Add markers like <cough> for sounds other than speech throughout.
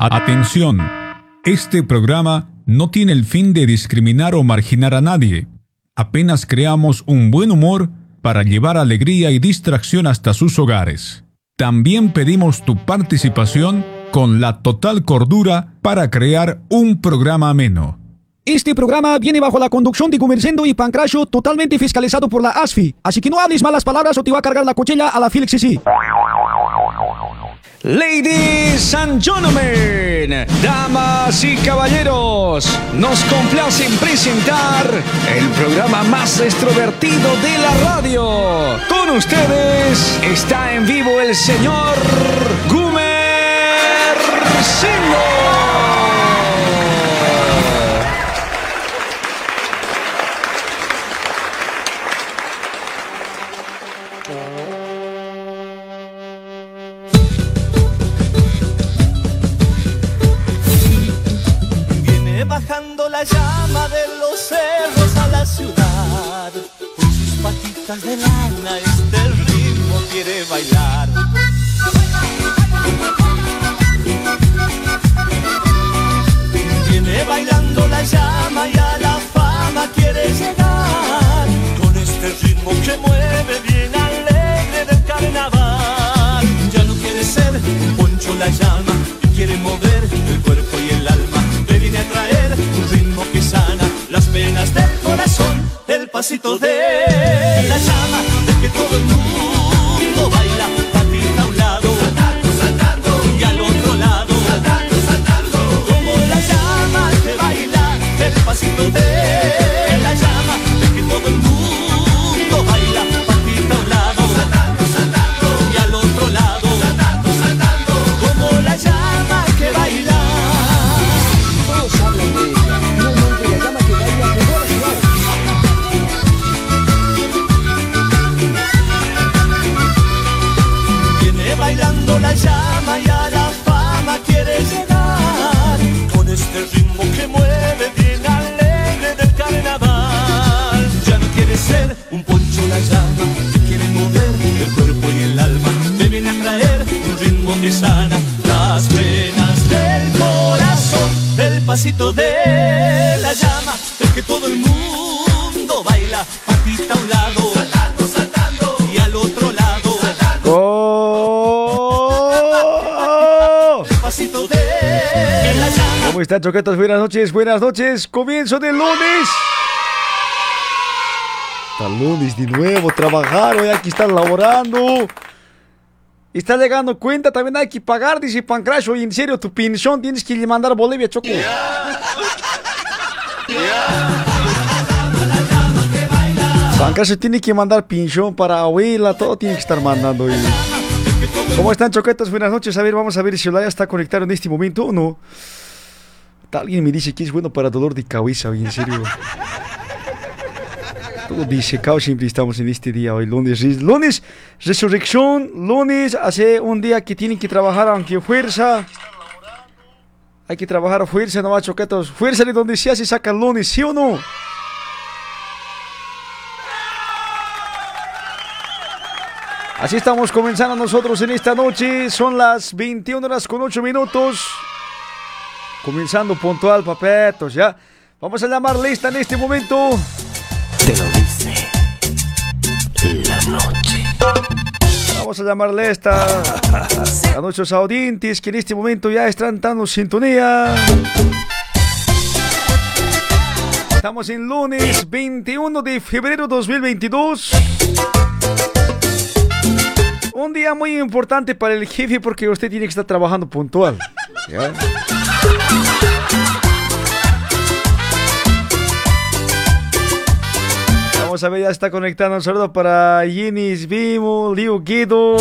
Atención, este programa no tiene el fin de discriminar o marginar a nadie. Apenas creamos un buen humor para llevar alegría y distracción hasta sus hogares. También pedimos tu participación con la total cordura para crear un programa ameno. Este programa viene bajo la conducción de Gumercendo y Pancracio totalmente fiscalizado por la ASFI. Así que no hables malas palabras o te va a cargar la cuchilla a la Felix sí. Ladies and gentlemen, damas y caballeros, nos complace presentar el programa más extrovertido de la radio. Con ustedes está en vivo el señor Gumer Viene de lana este ritmo quiere bailar. Viene bailando la llama y a la fama quiere llegar. Con este ritmo que mueve bien alegre del carnaval. Ya no quiere ser poncho la llama, quiere mover el cuerpo y el alma. Le viene a traer El pasito de la llama, de que todo el mundo baila. Patita a un lado, saltando, saltando, y al otro lado, saltando, saltando. Como la llama que baila, el pasito de que sana Las penas del corazón El pasito de la llama El que todo el mundo baila Patita a un lado Saltando, saltando Y al otro lado ¡Oh! El pasito de la llama ¿Cómo están, choquetos? Buenas noches, buenas noches. Comienzo del lunes. Lunes de nuevo, trabajar, hoy aquí están laborando. Está llegando cuenta, también hay que pagar, dice Pancracio. Y en serio, tu pensión tienes que mandar a Bolivia, Choco. Pancracio tiene que mandar pensión para abuela, todo tiene que estar mandando. y- ¿Cómo están, choquetos? Buenas noches. A ver, vamos a ver si Olaya está conectado en este momento o no. Alguien me dice que es bueno para dolor de cabeza, en serio. Todo disecado siempre estamos en este día hoy, lunes. Lunes, resurrección. Lunes, hace un día que tienen que trabajar aunque fuerza. Hay que trabajar a fuerza, no choquetos. Fuerza de donde sea se saca lunes, ¿sí o no? Así estamos comenzando nosotros en esta noche. Son las 21 horas con 8 minutos. Comenzando puntual, papetos, ya. Vamos a llamar lista en este momento. Te lo dice noche. Vamos a llamarle esta a nuestros audientes que en este momento ya están dando sintonía. Estamos en lunes 21 de febrero 2022. Un día muy importante para el jefe porque usted tiene que estar trabajando puntual. ¿ya? Vamos a ver, ya está conectando un saludo para Ginis Vimo, Liu Guido,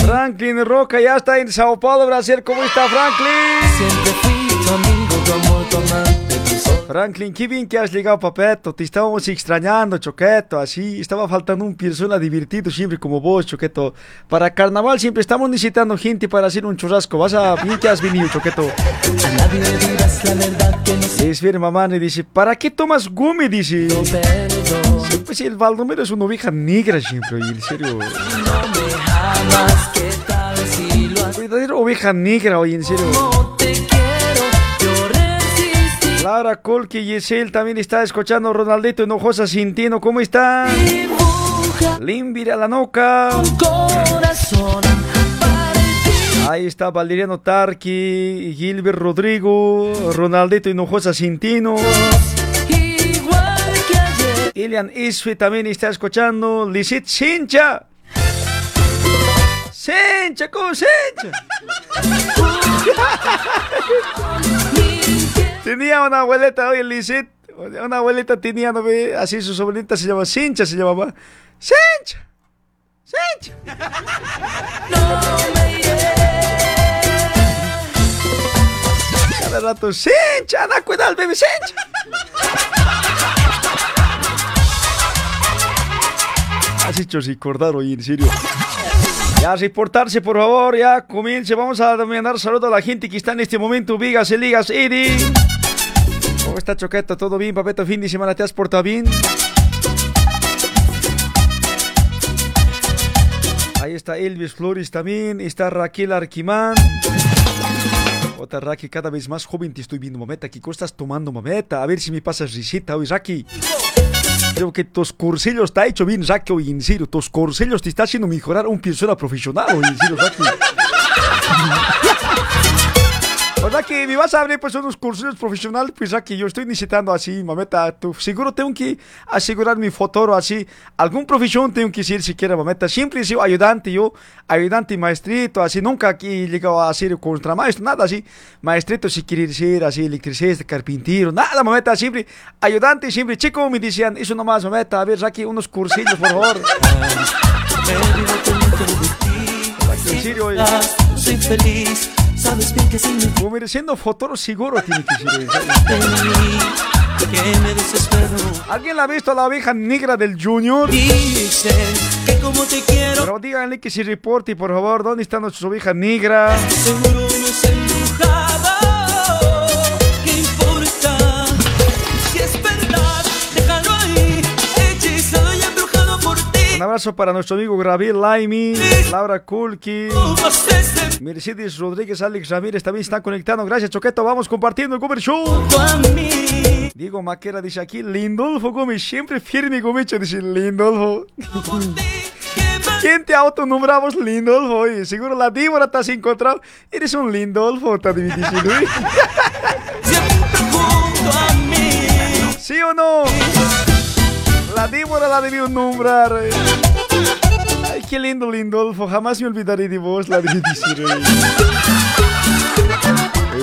Franklin Roca, ya está en Sao Paulo, Brasil. ¿Cómo está Franklin? Siempre fui tu amigo, tu amor, tu amante, tu sol. Franklin, qué bien que has llegado, papeto. Te estábamos extrañando, Choqueto. Así estaba faltando un persona divertido siempre como vos, Choqueto. Para carnaval siempre estamos necesitando gente para hacer un churrasco. Vas a bien que has venido, Choqueto. A la verdad que no Es ver, mamá, le dice, ¿para qué tomas gumi? Dice. perdón. Pues el Baldomero es una oveja negra siempre, y en serio. No me amas, ¿qué tal si haces? Verdadero oveja negra hoy, en serio. Laura Colque Yesel también está escuchando. Ronaldito Hinojosa Cintino, ¿cómo está? Limbira la noca. Ahí está Valeriano Tarqui, Gilbert Rodrigo, Ronaldito Hinojosa Cintino. Ilian Isfe también está escuchando. Lisit Sincha. Sincha, ¿cómo Sincha? <laughs> Tenía una abuelita, oye, Lisit. Una abuelita tenía, ¿no? Así su sobrinita se llama Sincha, se llamaba. Sincha. Sincha. Cada rato, Sincha, anda a cuidar al bebé, Sincha. Has hecho recordar hoy, en serio. Ya, reportarse, por favor, ya comience. Vamos a mandar saludo a la gente que está en este momento. Vigas, ligas, Eddie. ¿Cómo está Choqueta? ¿Todo bien, papeta? Fin de semana, ¿te has portado bien? Ahí está Elvis Flores también. Está Raquel Arquimán. Otra Raki, cada vez más joven te estoy viendo, mameta. ¿Qué estás tomando, mameta? A ver si me pasas risita hoy, Raki. Creo que tus cursillos está hecho bien, en serio. Tus cursillos te está haciendo mejorar un persona profesional, Raki. ¿Verdad que me vas a abrir pues unos cursos profesionales? Pues aquí yo estoy necesitando así, mameta. Tú, seguro tengo que asegurar mi futuro así. Algún profesión tengo que ser siquiera, mameta. Siempre he sido ayudante yo, ayudante y maestrito, así. Nunca aquí he llegado a ser contramaestro, nada así. Maestrito si quiere ser así, electricista, carpintero, nada, mameta. Siempre ayudante, siempre. Chico, me decían, eso nomás, mameta. A ver, aquí unos cursillos, por favor. Me de ti. Oye. No soy feliz. Sabes bien que Como mereciendo futuro seguro tiene que ser. <laughs> que me desespero. ¿Alguien la ha visto a la oveja negra del Junior? Dicen que como te quiero, Pero díganle que se reporte, por favor, ¿dónde está nuestra oveja negra? seguro Un abrazo para nuestro amigo Gabriel Laimi, Laura Kulki, Mercedes Rodríguez, Alex Ramírez también están conectando. Gracias, Choqueto. Vamos compartiendo el Comer Show. Diego Maquera dice aquí, Lindolfo Gómez, siempre firme Gomecho, dice Lindolfo. ¿Quién te autonombramos Lindolfo? Oye, seguro la Débora te has encontrado. Eres un Lindolfo, está diciendo. ¿eh? ¿Sí o no? La Débora la debió nombrar. Ay, qué lindo Lindolfo. Jamás me olvidaré de vos, la. Eh,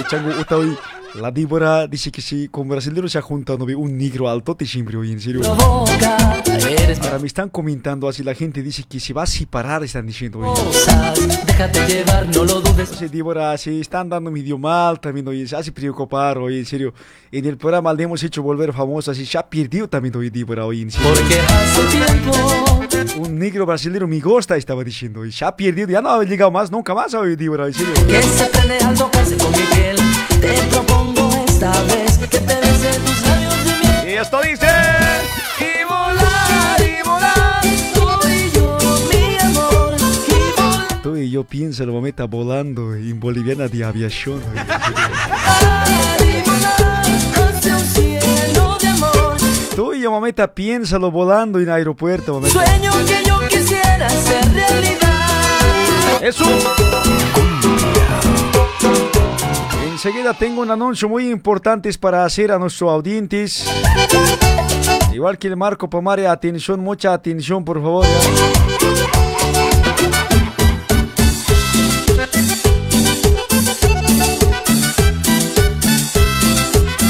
chango, uta, hoy, la Débora dice que sí, con brasileños se ha juntado un negro alto, te siempre hoy, en serio. Ahora me están comentando así, la gente dice que se va a separar, están diciendo. hoy. Déjate llevar, no lo dudes. Entonces, Débora, se están dando medio mal también, oye, se hace preocupar, oye, en serio. En el programa le hemos hecho volver famoso, así, se ha perdido también, oye, Débora, oye, en serio. Porque hace tiempo Un negro brasileño me gusta, estaba diciendo, y se ha perdido, ya no ha llegado más, nunca más, oye, Débora, en serio. Que se prende al tocarse con mi piel. Te propongo esta vez que te bese tus labios de miel. Y esto dice... Y volar, y volar, tú y yo, mi amor. Y volar, Tú y yo pienso, lo meta volando en boliviana de aviación. Tú y yo, mameta, piénsalo volando en aeropuerto, mameta. Sueño que yo quisiera ser realidad. ¡Eso! Enseguida tengo un anuncio muy importante para hacer a nuestros audientes. Igual que el Marco Pomare, atención, mucha atención, por favor.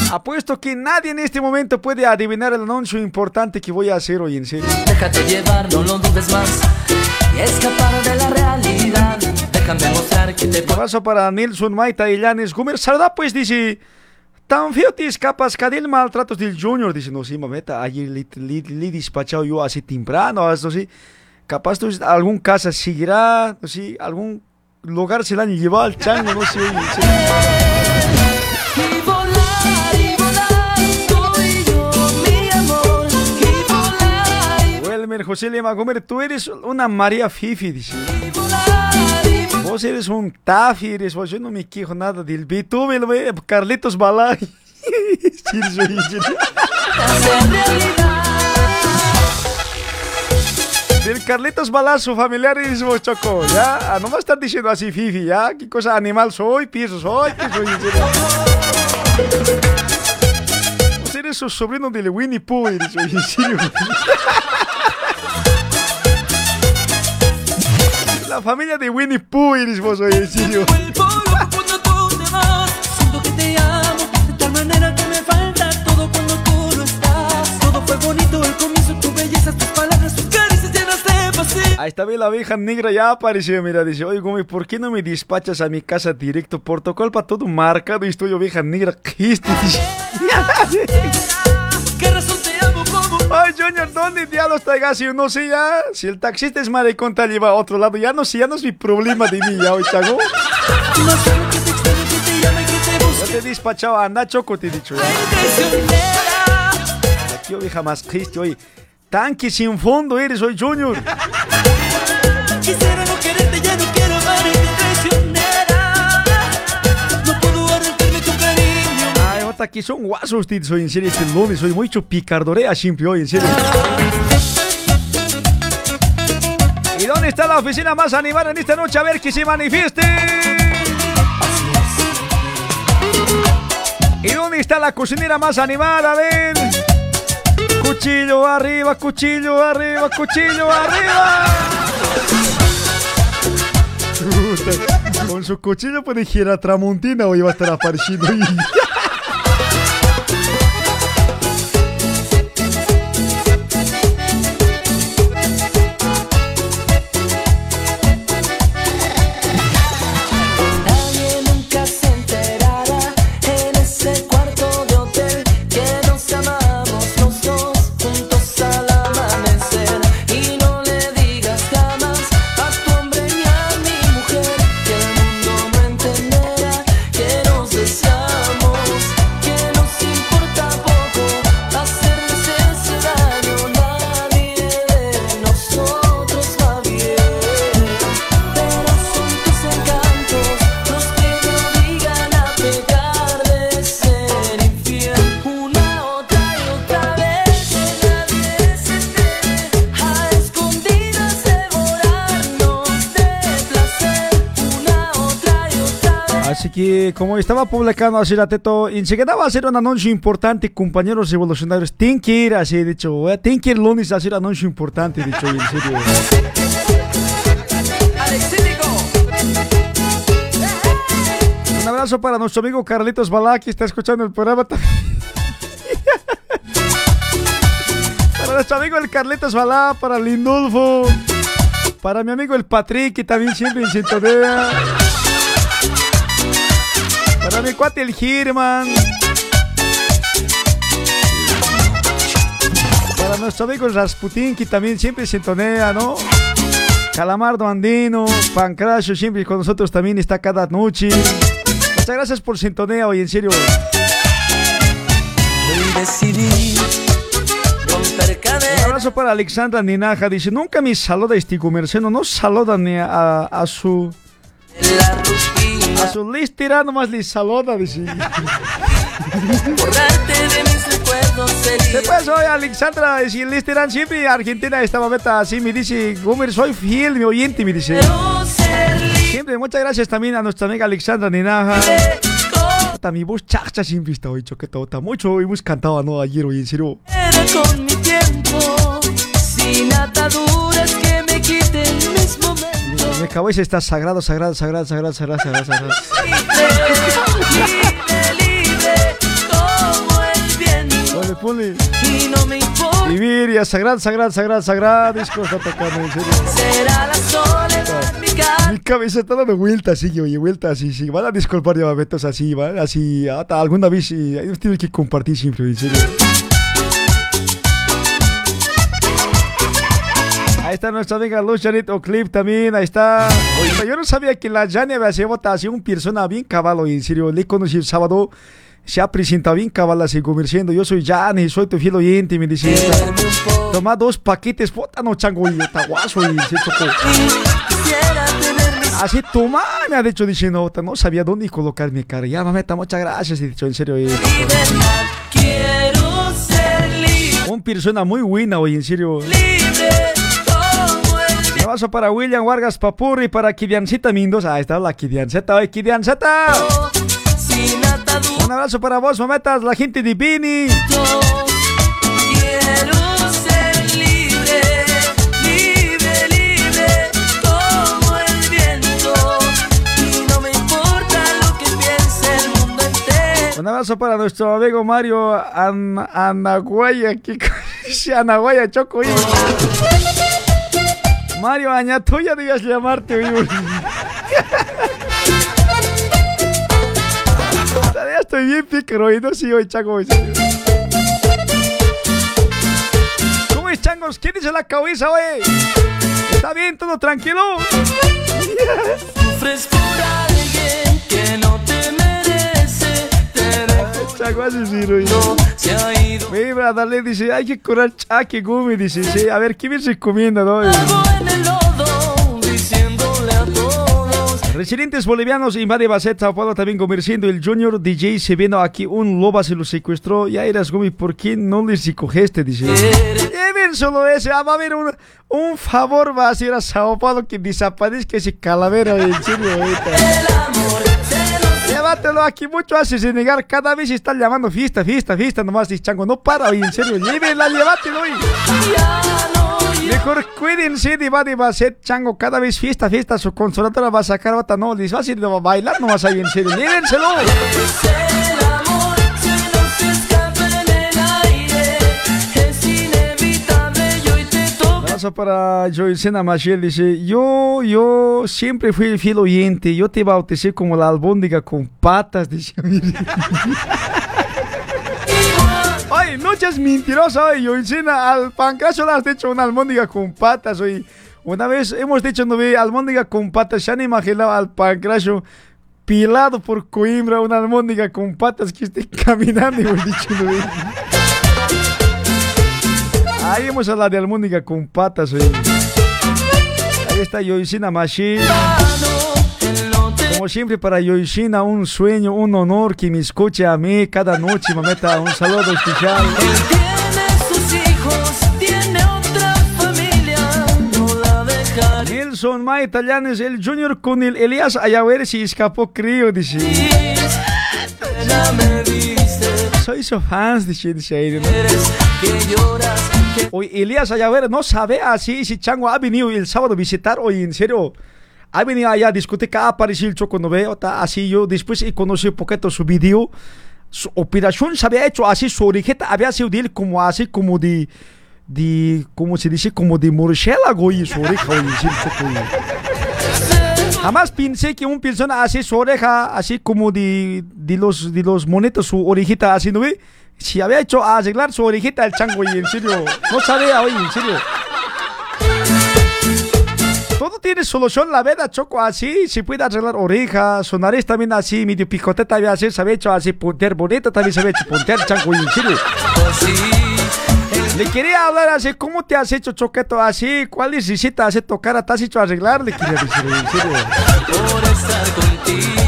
Apuesto que nadie en este momento puede adivinar el anuncio importante que voy a hacer hoy, en serio. Déjate llevar, no lo dudes más. Y escapar de la realidad. Déjame mostrar que te puedo. Abrazo para Nelson Maita y Llanes Gumer. Saluda pues, dice. Tan feo te escapas, que del maltratos del Junior. Dice, no, sí, mameta, ayer le, le, le he despachado yo así temprano, esto sí. Capaz tú, algún casa seguirá, no sé, algún lugar se la han llevado al chango, no sé. oye, sí. Y volar, y volar, tú y yo, mi amor. Y volar, Welmer José Lema Gómez, tú eres una María Fifi, dice. y volar. Vos eres un tafi, eres vos. Yo no me quejo nada del güey. Carlitos Balay. <laughs> Del Carlitos Balazo, familiares, vos, Choco, ya. Ah, No me estás diciendo así, Fifi, ya. ¿Qué cosa animal soy? Pienso soy. Vos eres su sobrino del Winnie Pooh, eres. <laughs> La familia de Winnie Pooh, eres vos, de pasión. Ahí está bien la abeja negra ya apareció, mira, dice, oye, Gumi, ¿por qué no me despachas a mi casa directo? Protocolo para todo marcado y estoy oveja negra. ¿Qué es? Dice. ¿Qué Ay, Junior, ¿dónde diablos está Gassi? No sé ya. Si el taxista es maricón, te lleva a otro lado. Ya no sé, ya no es mi problema de mí, ya, hoy, chago. Ya te he despachado, anda, choco, te he dicho. Aquí, oveja más triste, oye. Tanque sin fondo eres hoy, Junior. Aquí son guasos, tío. Soy en serio este lunes, soy mucho picardorea siempre hoy, en serio. ¿Y dónde está la oficina más animada en esta noche? A ver que se manifieste. ¿Y dónde está la cocinera más animada? A ver. Cuchillo arriba, cuchillo arriba, cuchillo arriba. Con su cuchillo puede girar Tramontina o iba a estar apareciendo. Como estaba publicando así la teto, enseguida va a ser un anuncio importante, compañeros revolucionarios. Tienen que ir, así dicho, eh, tienen que ir lunes a hacer anuncio importante, dicho, en serio. Un abrazo para nuestro amigo Carlitos Balá, que está escuchando el programa. <laughs> Para nuestro amigo el Carlitos Balá, para Lindulfo, para mi amigo el Patrick, que también siempre en sintonía. Para mi cuate el Girman. Para nuestro amigo el Rasputín, que también siempre sintonea, ¿no? Calamardo Andino, Pancracio, siempre con nosotros también está cada noche. Muchas gracias por sintonía hoy, en serio. Decidí Un abrazo para Alexandra Ninaja. Dice, nunca me saluda este comerciante, no saluda ni a, a su... A su listira nomás le saluda, dice. Borrarte de mis recuerdos sería Después hoy Alexandra, el listira siempre Argentina esta momento así me dice, Gomer, soy fiel, mi oyente, me dice. Siempre, muchas gracias también a nuestra amiga Alexandra Ninaja. Puta, mi voz chacha siempre está hoy, choqueta. Mucho hemos cantado, ¿no? Ayer, hoy, en serio. Era con mi tiempo, cabeza está sagrado, sagrado, sagrado, sagrado, sagrado, sagrado, sagrado. Ponle. Y no me sagrado, sagrado, sagrado, sagrado. Disco está tocando, en serio. será la mi cabeza está dando vueltas, sí, oye, vueltas, sí, sí. Van a disculpar ya, así, ¿vale? Así, hasta alguna vez, sí. Tienen que compartir siempre, en serio. Ahí está nuestra amiga Janet O'Cliffe también, ahí está. Oye, yo no sabía que la Jania había sido así un persona bien cabalo, en serio. Le conocí el sábado, se ha presentado bien cabal así, comerciando. Yo soy Jani, soy tu fiel oyente, me dice. Toma dos paquetes, no chango, y está guaso, y se chocó. Así tu mamá me ha dicho diciendo, "Ota, no sabía dónde colocar mi cara. Ya, mameta, muchas gracias. He dicho, en serio. eh, Un persona muy buena hoy, en serio. libre abrazo para William Vargas Papurri, para Kidiancita Mendoza. Ahí está la Kidianceta, hoy Kidianceta. Un abrazo para vos, mametas, la gente de entero. Un abrazo para nuestro amigo Mario An Anaguaya. ¿Qué co- <laughs> dice Anaguaya, Choco? Mario Añatoya debías llamarte, oye. Ya estoy bien pícaro y no sigo hoy, Chango. ¿Cómo es, Changos? ¿Quién dice la cabeza, oye? ¿Está bien? ¿Todo tranquilo? Sufres así sí, oye. se ha ido. Brother dice, hay que curar chaque gumi, dice, sí, a ver, ¿qué me recomienda, no? En el lodo, diciéndole a todos. Residentes bolivianos invade Bacet, Sao Paulo, también comerciando el Junior DJ, se vino aquí, un loba se lo secuestró, ya eras gumi, ¿por qué no les recogiste? Dice. Lleven solo ese, ah, va a haber un, un favor, va a hacer a Sao Paulo que desaparezca ese calavera, en serio, ahorita. El amor Llévatelo aquí, mucho haces de negar, cada vez están llamando fiesta, fiesta, fiesta, nomás, dice Chango, no para, oye, en serio, llévenla, llévatelo, yo. Mejor cuídense de Badi Basset, Chango. Cada vez fiesta, fiesta, su consoladora va a sacar otra. No, les va a bailar, no vas a ir en serio. Llévenselo. Abrazo para Joycena Machiel. Dice: Yo, yo siempre fui el fiel oyente. Yo te bauticé como la albóndiga con patas. Dice: <laughs> Ay, no seas mentirosa, oye, Joycena. Al pancracio le has hecho una albóndiga con patas, oye. Una vez hemos dicho, no ve, albóndiga con patas. Se han imaginado al pancracio pilado por Coimbra, una albóndiga con patas que esté <laughs> caminando, hemos dicho, no ve. Ahí hemos hablado de albóndiga con patas, oye. Ahí está Yoishina Mashi. Como siempre, para Yoishina, un sueño, un honor que me escuche a mí cada noche, mameta. Un saludo especial. Nelson Ma Italianes, el Junior con el Elias Ayaver se escapó, creo, dice. Soy su fans, dice, dice ahí, ¿no? Que que Hoy Elías Ayaver no sabe así si Chango ha venido el sábado a visitar hoy, en serio. Ha venido allá a discoteca, ha aparecido el Choco veo, así yo. Después he conocido un poquito su video. Su operación se había hecho así, su orejeta había sido de él como así, como de. de ¿Cómo se dice? Como de murciélago y su oreja, serio, Choco. Jamás pensé que un persona así su oreja, así como de, de los de los monetos, su orejita así, ¿no ve? Si había hecho arreglar su orejita el chango, y en serio, no sabía, oye, en serio. Todo tiene solución, la verdad, Choco, así, se puede arreglar orejas, su nariz también así, medio picote también así, se había hecho así, puntear bonito también se había hecho puntear, chango, y en serio. Le quería hablar así, ¿cómo te has hecho, Choqueto, así? ¿Cuál necesitas hacer tocar? ¿Te has hecho arreglar? Le quería decir, en serio. por estar contigo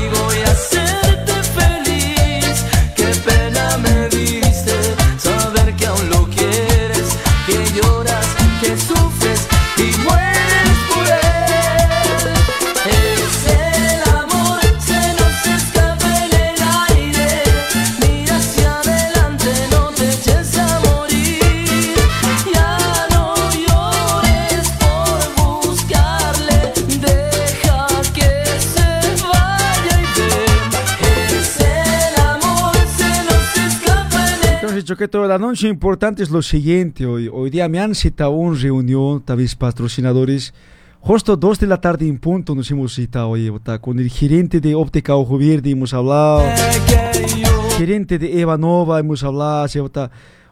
el Entonces, Choqueto, el anuncio importante es lo siguiente. Hoy, hoy día me han citado una reunión, tal vez patrocinadores. Justo dos de la tarde en punto nos hemos citado hoy, con el gerente de Óptica Ojo Verde hemos hablado. Gerente de Eva Nova hemos hablado,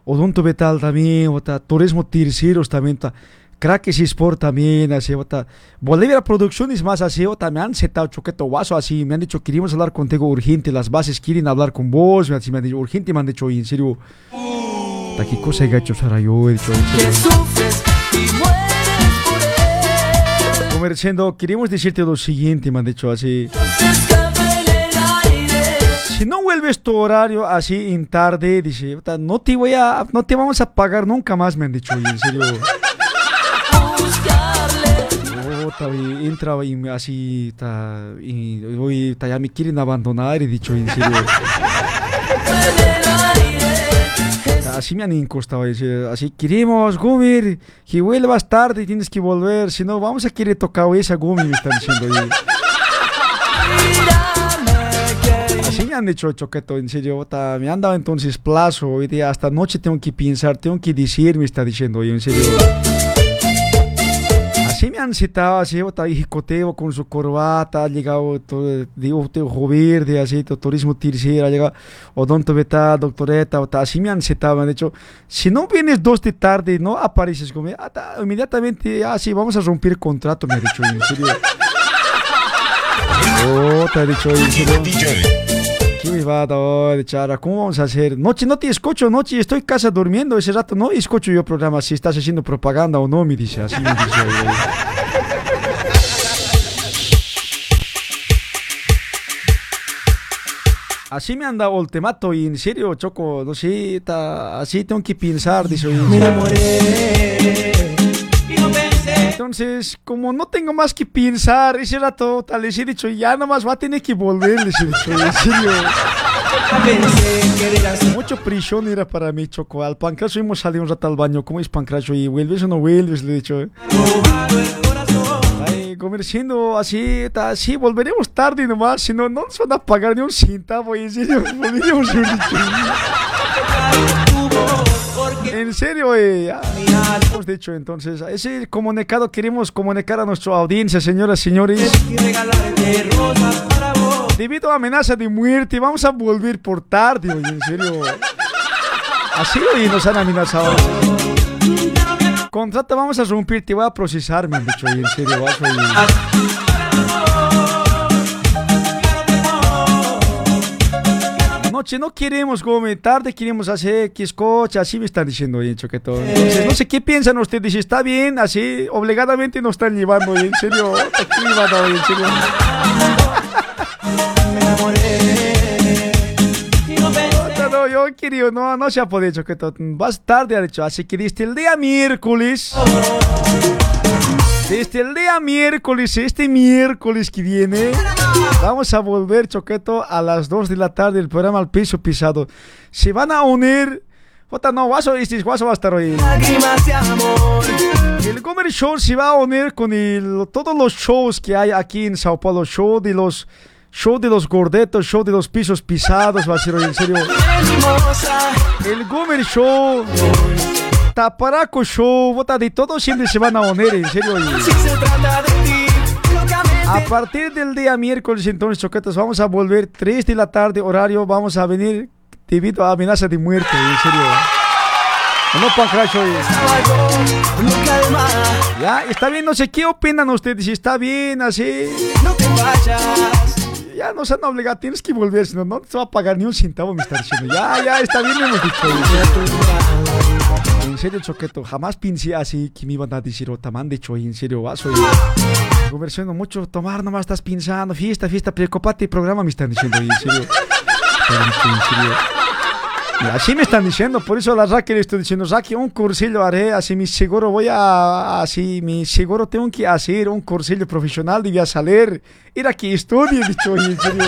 Odonto Betal también, Turismo Terceros también, bota, Crackers Sport también, así, bota, Bolivia Producciones más así, bota, me han citado Choqueto Guaso así, me han dicho, queríamos hablar contigo urgente, las bases quieren hablar con vos, me han me han dicho, urgente, me han dicho, en serio, Puta, ¿qué cosa he hecho, Sara? Yo he dicho, en serio. que sufres y mueres por él. Como como diciendo, queremos decirte lo siguiente, me han dicho así. Si no vuelves tu horario así en tarde, dice, "puta, no te voy a, no te vamos a pagar nunca más, me han dicho, en serio. Puta, y entra y así, ta, y hoy ta, ya me quieren abandonar, he dicho, en serio. Ta, Así me han incostado, así queremos, Gumir, que vuelvas tarde, tienes que volver, si no vamos a querer tocar esa Gumir, me están diciendo. Así me han dicho choqueto, en serio, puta, me han dado entonces plazo, hoy día hasta noche tengo que pensar, tengo que decir, me está diciendo, en serio. Así me han citado, así, y jicoteo con su corbata, ha llegado, todo, digo, tengo verde, así, todo, turismo tercero, ha llegado odonto beta, doctoreta, así me han citado, me han dicho, si no vienes dos de tarde, no apareces conmigo, ah, ta, inmediatamente, ah, sí, vamos a romper contrato, me ha dicho, en serio. <laughs> Oh, te ha dicho, en serio. ¿Qué me va a dar de chara? ¿Cómo vamos a hacer? Noche, no te escucho, noche, estoy en casa durmiendo. Ese rato no escucho yo programa si estás haciendo propaganda o no, me dice. Así me dice. Así me han dado ultimato y en serio, Choco, no sé, así tengo que pensar, dice. Entonces, como no tengo más que pensar, ese rato tal les he dicho, ya nomás va a tener que volver, les he dicho, en serio. Mucho prisión era para mí, Choco. Al pancracio hemos salido un rato al baño. ¿Cómo es pancracio? ¿Y vuelves o no vuelves? Le he dicho. Ay, comerciando así, así, volveremos tarde nomás. Si no, no nos van a pagar ni un centavo. En serio, volveremos un En serio, eh, ya, hemos dicho entonces, ese comunicado queremos comunicar a nuestra audiencia, señoras y señores. Debido a amenaza de muerte, vamos a volver por tarde, oye, en serio. Así hoy nos han amenazado. Contrata, vamos a romper, te voy a procesar, me han dicho, oye, en serio, vas. Noche no queremos comer, tarde queremos hacer que escucha, así me están diciendo, oye, choquetón. Entonces, no sé qué piensan ustedes, si está bien, así, obligadamente nos están llevando, oye, en serio, oye, en serio. No, no, yo querido, no, no se ha podido, choquetón. Vas tarde, ha dicho, así que desde el día miércoles, desde el día miércoles, este miércoles que viene, vamos a volver, Choqueto, a las 2 de la tarde, el programa Al Piso Pisado. Se van a unir, Jota, no, Guaso, este Guaso va a estar hoy. El Gomer Show se va a unir con el- todos los shows que hay aquí en Sao Paulo, show de los... Show de los gordetos, show de los pisos pisados, va a ser hoy, en serio. El Gomer Show, Taparaco Show, bota de todo siempre se van a unir, en serio. oye. Si se trata de ti, locamente. A partir del día miércoles, entonces, choquetos, vamos a volver 3 de la tarde, horario, vamos a venir debido a amenaza de muerte, en serio. No. No calma, Ya, está bien, no sé qué opinan ustedes, si está bien, así. no te vayas. Ya nos han obligado, tienes que volver, si no, no te va a pagar ni un centavo, me está diciendo. Ya, ya, está bien, hemos dicho. Serio, Choqueto, jamás pensé así que me iban a decir, o me han dicho, en serio, vas, oye. Conversión, mucho tomar, nomás estás pensando, fiesta, fiesta, preocupate, programa, me están diciendo, en serio. En serio. Y así me están diciendo, por eso a la Raquel estoy diciendo, Raquel, un cursillo haré, así mi seguro voy a, así mi seguro tengo que hacer un cursillo profesional, debía salir, ir aquí estudie, he dicho, en serio.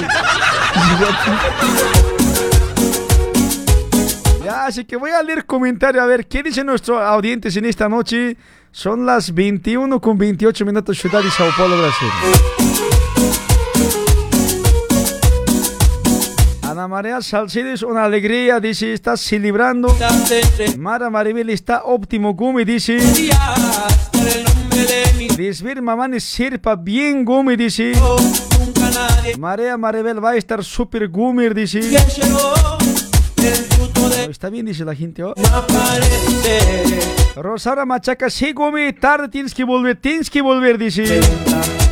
Ya, así que voy a leer comentario a ver qué dicen nuestros audientes en esta noche. Son las 21 con 28 minutos, ciudad de Sao Paulo, Brasil. Ana María Salcedo es una alegría, dice, está celebrando. Mara Maribel está óptimo, Gumi, dice. Desver Mamani Sirpa bien, Gumi, dice. María Maribel va a estar super Gumi, dice. Está bien, dice la gente. oh. Rosara Machaca, sí, Gumi, tarde tienes que volver, tienes que volver, dice.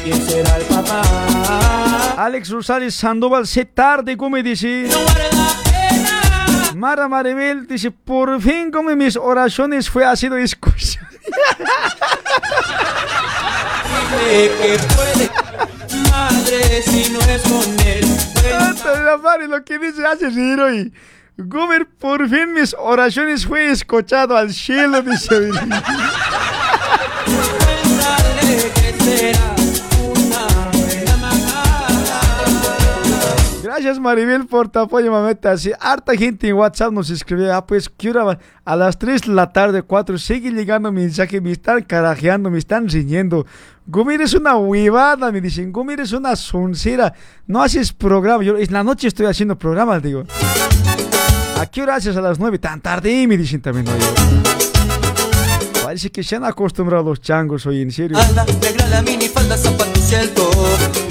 ¿Quién será el papá? Alex Rosales Sandoval, sé tarde, Gumi, dice. Mara Maribel dice, por fin, Gumi, mis oraciones fue ha sido escuchado. Dile que puede, madre, si no es con él. Lo que dice hace reír hoy. Gomer, por fin mis oraciones fue escuchado al cielo, dice. <laughs> Gracias Maribel por tu apoyo, mameta. Sí, harta gente en WhatsApp nos escribió, ah, pues, ¿qué hora? A las 3 de la tarde, 4, sigue llegando mensaje, me están carajeando, me están riñendo. Gomir es una huevada, me dicen, Gomir es una soncera, no haces programa. Yo en la noche estoy haciendo programas, digo. ¿A qué hora haces a las 9? Tan tarde, me dicen también. oye. Parece que se han acostumbrado los changos hoy, en serio. A la negra, la minifalda, zapatos y el.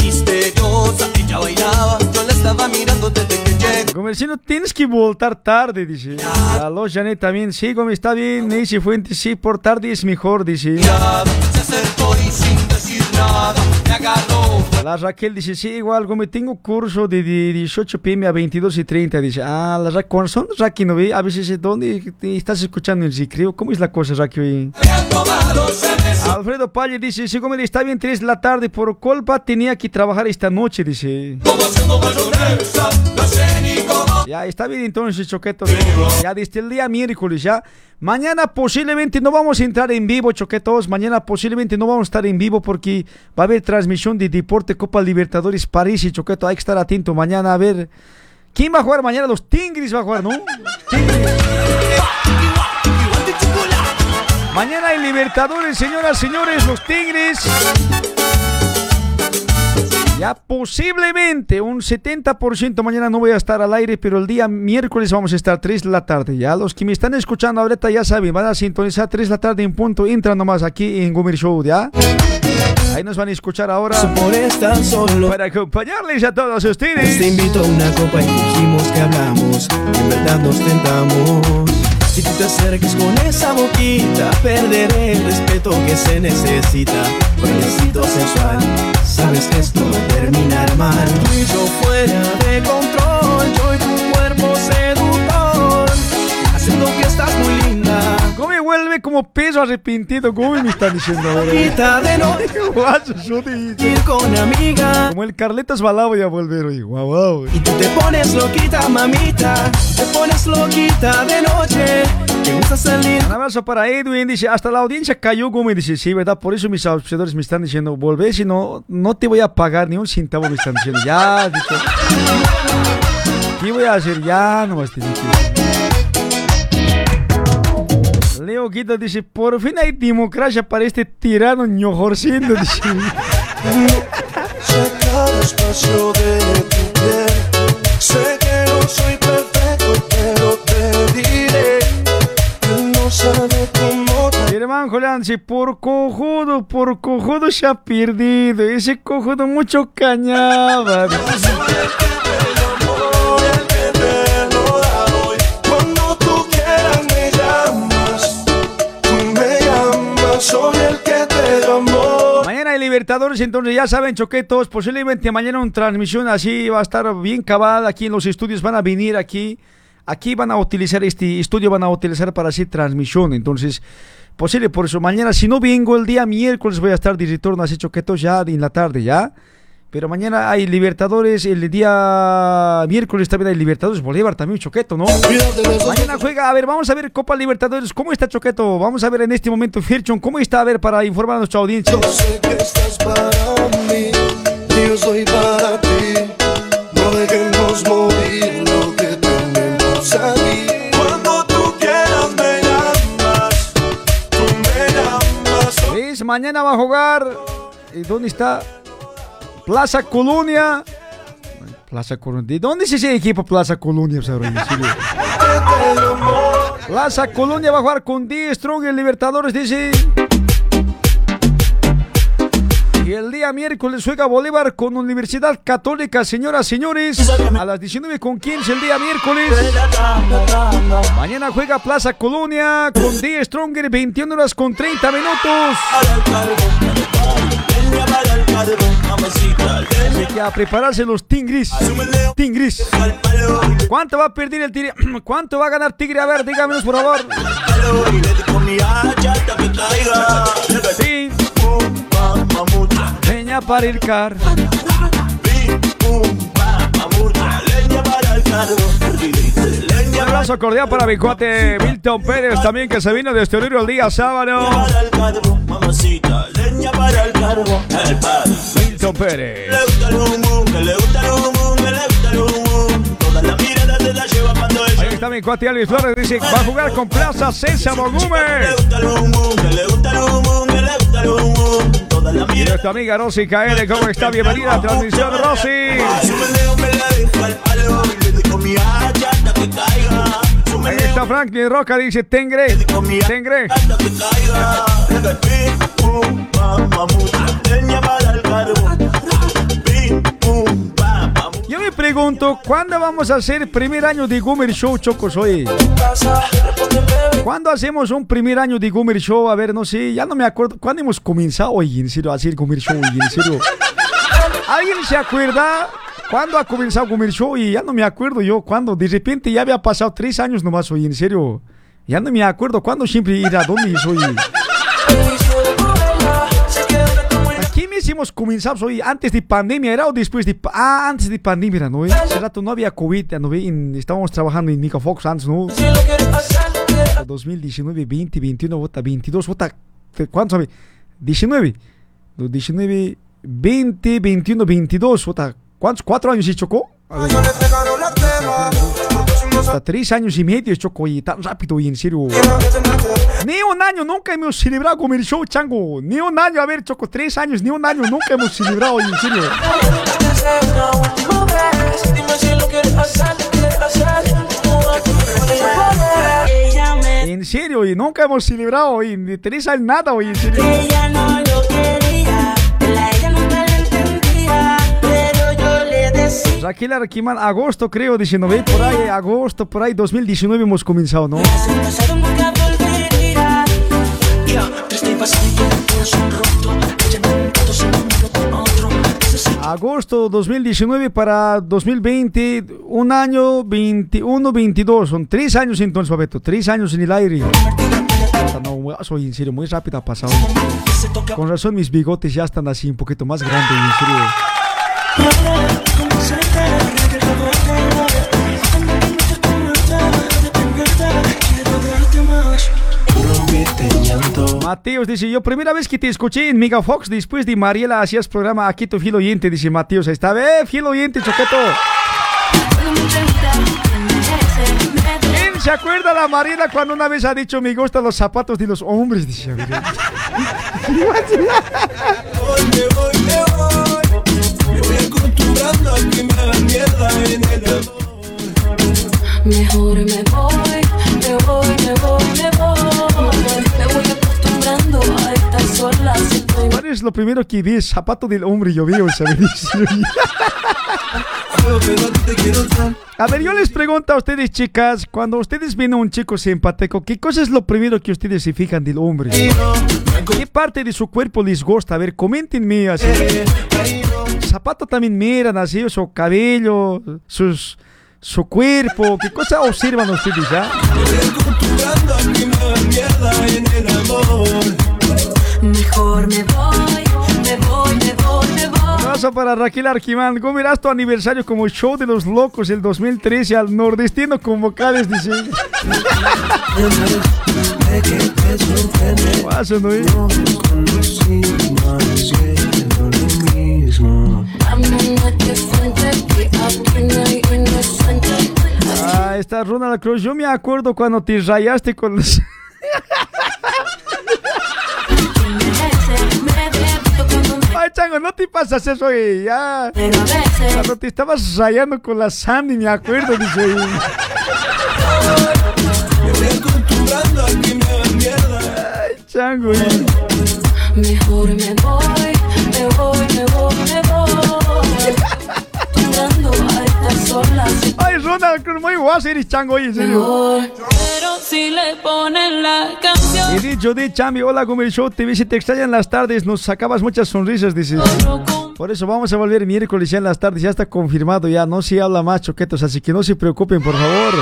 Misteriosa, ella bailaba. Yo la estaba mirando desde que llegué. Comerciano, tienes que voltar tarde, dice. Aló, Janet, también. Sí, Gómez, está bien. Nancy Fuentes, sí, por tarde es mejor, dice. Se acercó y sin decir nada me agarró. La Raquel dice, sí, igual, Gómez, tengo curso de, de 18 pm a 22 y 30. Dice, ah, la Raquel, ¿cuándo son Raquel? ¿No ve? A veces, ¿dónde estás escuchando el creo ¿Cómo es la cosa, Raquel? Alfredo Palle dice, sí, Gómez, está bien, 3 de la tarde. Por culpa tenía que trabajar esta noche, dice. Ya está bien entonces, Choqueto. Ya desde el día miércoles, ya. Mañana posiblemente no vamos a entrar en vivo, Choquetos. Mañana posiblemente no vamos a estar en vivo porque va a haber transmisión de Deporte Copa Libertadores París y Choqueto. Hay que estar atento mañana a ver. ¿Quién va a jugar mañana? Los Tigres va a jugar, ¿no? Mañana hay Libertadores, señoras, señores, los Tigres. Ya posiblemente un 70% mañana no voy a estar al aire, pero el día miércoles vamos a estar 3 de la tarde. Ya los que me están escuchando ahorita ya saben, van a sintonizar 3 de la tarde en punto. Entran nomás aquí en Gumir Show, ¿ya? Ahí nos van a escuchar ahora solo para acompañarles a todos Te ustedes. invito a una copa y dijimos que hablamos y En verdad nos tentamos Si tú te acerques con esa boquita Perderé el respeto que se necesita Bailecito sensual Sabes que esto va a terminar mal. Tú y yo fuera de control. Yo y tu cuerpo seductor. Haciendo que estás muy Como peso arrepentido. Gumi me están diciendo ahora. Quita de no <laughs> Guacho, yo te ir con amiga Como el Carletas Balao voy a volver hoy. Guau, guau. Y tú te pones loquita, mamita. Te pones loquita de noche. Te gusta salir. Un abrazo para Edwin, dice, hasta la audiencia cayó como dice, sí, ¿verdad? Por eso mis auspiciadores me están diciendo, volvé, si no, no te voy a pagar ni un centavo, me están diciendo, ya, dice. ¿Qué voy a hacer? Ya, nomás te dije. Leo Quito dice, por fin hay democracia para este tirano ñojorciendo, dice. cada espacio de tu piel. Sé que no soy perfecto, pero te diré que no sabe cómo Mi hermano Julián dice, por cojudo, por cojudo se ha perdido, ese cojudo mucho cañaba. Libertadores, entonces ya saben, choquetos, posiblemente mañana una transmisión así va a estar bien cabada aquí en los estudios, van a venir aquí, aquí van a utilizar este estudio, van a utilizar para hacer transmisión, entonces, posible por eso, mañana si no vengo el día miércoles voy a estar de retorno así choquetos ya en la tarde, ¿ya? Pero mañana hay Libertadores, el día miércoles también hay Libertadores, Bolívar también choqueto, ¿no? Mañana juega, a ver, vamos a ver Copa Libertadores, ¿cómo está Choqueto? Vamos a ver en este momento Firchon, ¿cómo está? A ver, para informar a nuestra audiencia. Yo sé que estás para mí y yo soy para ti. No dejemos morir lo que tenemos aquí. Cuando tú quieras me llamas, tú me llamas. ¿Ves? Mañana va a jugar. ¿Y dónde está? Plaza Colonia. Plaza Colonia. ¿De dónde es ese equipo Plaza Colonia? Plaza Colonia va a jugar con D Strong en Libertadores, dice. Y el día miércoles juega Bolívar con Universidad Católica, señoras, señores. A las 19 con 15 el día miércoles. Mañana juega Plaza Colonia con D Stronger, 21 horas con 30 minutos. Así que a prepararse los Tigris. Tigris. ¿Cuánto va a perder el Tigre? <clears throat> ¿Cuánto va a ganar Tigre? A ver, dígamelos por favor. Sí. Leña para el car. Leña para el carbón. Un abrazo cordial para mi cuate Milton Pérez también que se vino de este el día sábado. Milton Pérez. Ahí está mi cuate Alvis Flores, dice va a jugar con Plaza Sésamo Gómez. Y nuestra amiga Rosy KL, ¿cómo está? Bienvenida a transmisión Rosy. Ahí está Franklin Roca, dice Tengre. Tengre. Yo me pregunto, ¿cuándo vamos a hacer primer año de Goomer Show, Chocos, hoy? ¿Cuándo hacemos un primer año de Goomer Show? A ver, no sé, ya no me acuerdo. ¿Cuándo hemos comenzado hoy, en serio, a hacer Goomer Show? ¿Alguien se acuerda cuándo ha comenzado Goomer Show? Y ya no me acuerdo yo cuándo. De repente ya había pasado tres años nomás, hoy, en serio. Ya no me acuerdo cuándo siempre ir a dónde soy. Aquí me hicimos comenzar hoy antes de pandemia, ¿era o después de... Ah, antes de pandemia, era, ¿no? Hace rato no había COVID, ¿no? En- estábamos trabajando en Nica Fox antes, ¿no? 2019, 20, 21, vota 22, vota... ¿Cuántos sabe? 19. No, 19, 20, 21, 22, vota... ¿Cuántos? ¿Cuatro años y chocó? Hasta tres años y medio chocó y tan rápido y en serio. Ni un año nunca hemos celebrado con el show, chango. Ni un año, a ver, Choco, tres años, ni un año nunca hemos celebrado, en serio. En serio, y nunca hemos celebrado, y tres años nada, oye, en serio. Decía. Raquel Arquiman, agosto creo, 19, por ahí, agosto, por ahí, 2019 hemos comenzado, ¿no? Agosto 2019 para 2020, un año 21, 22, son tres años entonces, Babeto, tres años en el aire. No, soy en serio, muy rápido ha pasado. Con razón mis bigotes ya están así un poquito más grandes, en serio. Mateos dice, yo primera vez que te escuché en Mega Fox después de Mariela hacías programa aquí tu fiel oyente, dice Mateos. Ahí está, ve, fiel oyente, choqueto. ¿Quién se acuerda de la Mariela cuando una vez ha dicho me gustan los zapatos de los hombres? Dice, <laughs> Mejor me voy, me voy, me voy, me voy. Me voy acostumbrando a estar sola. ¿Cuál es lo primero que vi? Zapato del hombre, yo ¿sabes? A ver, yo les pregunto a ustedes, chicas, cuando ustedes ven a un chico simpático, ¿qué cosa es lo primero que ustedes se fijan del hombre? ¿Qué parte de su cuerpo les gusta? A ver, coméntenme así. Zapato también miran así, su cabello, sus, su cuerpo, ¿qué cosa observan ustedes ya? Mejor me voy, me voy, me voy, me voy. Abrazo para Raquel Arquimán. ¿Cómo verás tu aniversario como show de los locos el 2013 al nordestino con vocales? Dice. Paso, ¿no? eh? Ah, está Ronald Cruz. Yo me acuerdo cuando te rayaste con los. <laughs> Ay, chango, no te pasas eso, eh, ya. Cuando te estabas rayando con la Sandy, me acuerdo, dice. Ay, chango. Mejor me voy, me voy, Ay, Ronald Cruz, muy guaso eres, chango, oye, en serio. Pero si le ponen la canción. Y dicho de Chambi, hola, Gomer Show TV, si te extrañan las tardes, nos sacabas muchas sonrisas, dice. solo con- Por eso vamos a volver miércoles ya en las tardes, ya está confirmado ya, no se habla más choquetos, así que no se preocupen, por favor.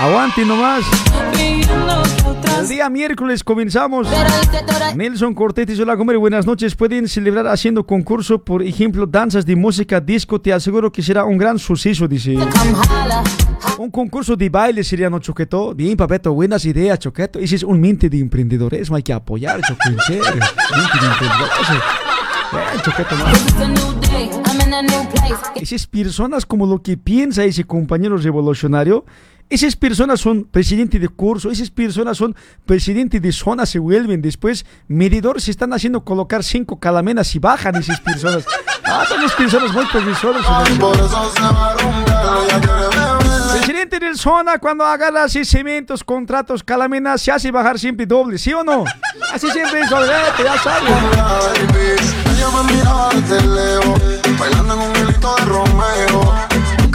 Aguanten nomás. El día miércoles comenzamos. Nelson Cortés dice, hola, comer, buenas noches. Pueden celebrar haciendo concurso, por ejemplo, danzas de música disco. Te aseguro que será un gran suceso, dice. Un concurso de baile sería, ¿no, Choqueto? Bien, papeto, buenas ideas, Choqueto. Ese es un mente de emprendedorismo, hay que apoyar, Choqueto. <laughs> Bien. Esas personas como lo que piensa ese compañero revolucionario, esas personas son presidente de curso, esas personas son presidente de zona, se vuelven después medidores, se están haciendo colocar cinco calamenas y bajan esas personas. <laughs> Ah, son unas personas muy previsoras. Presidente del zona, cuando haga así cementos, contratos, calamenas, se hace bajar siempre doble, ¿sí o no? Así siempre es, ya sabes.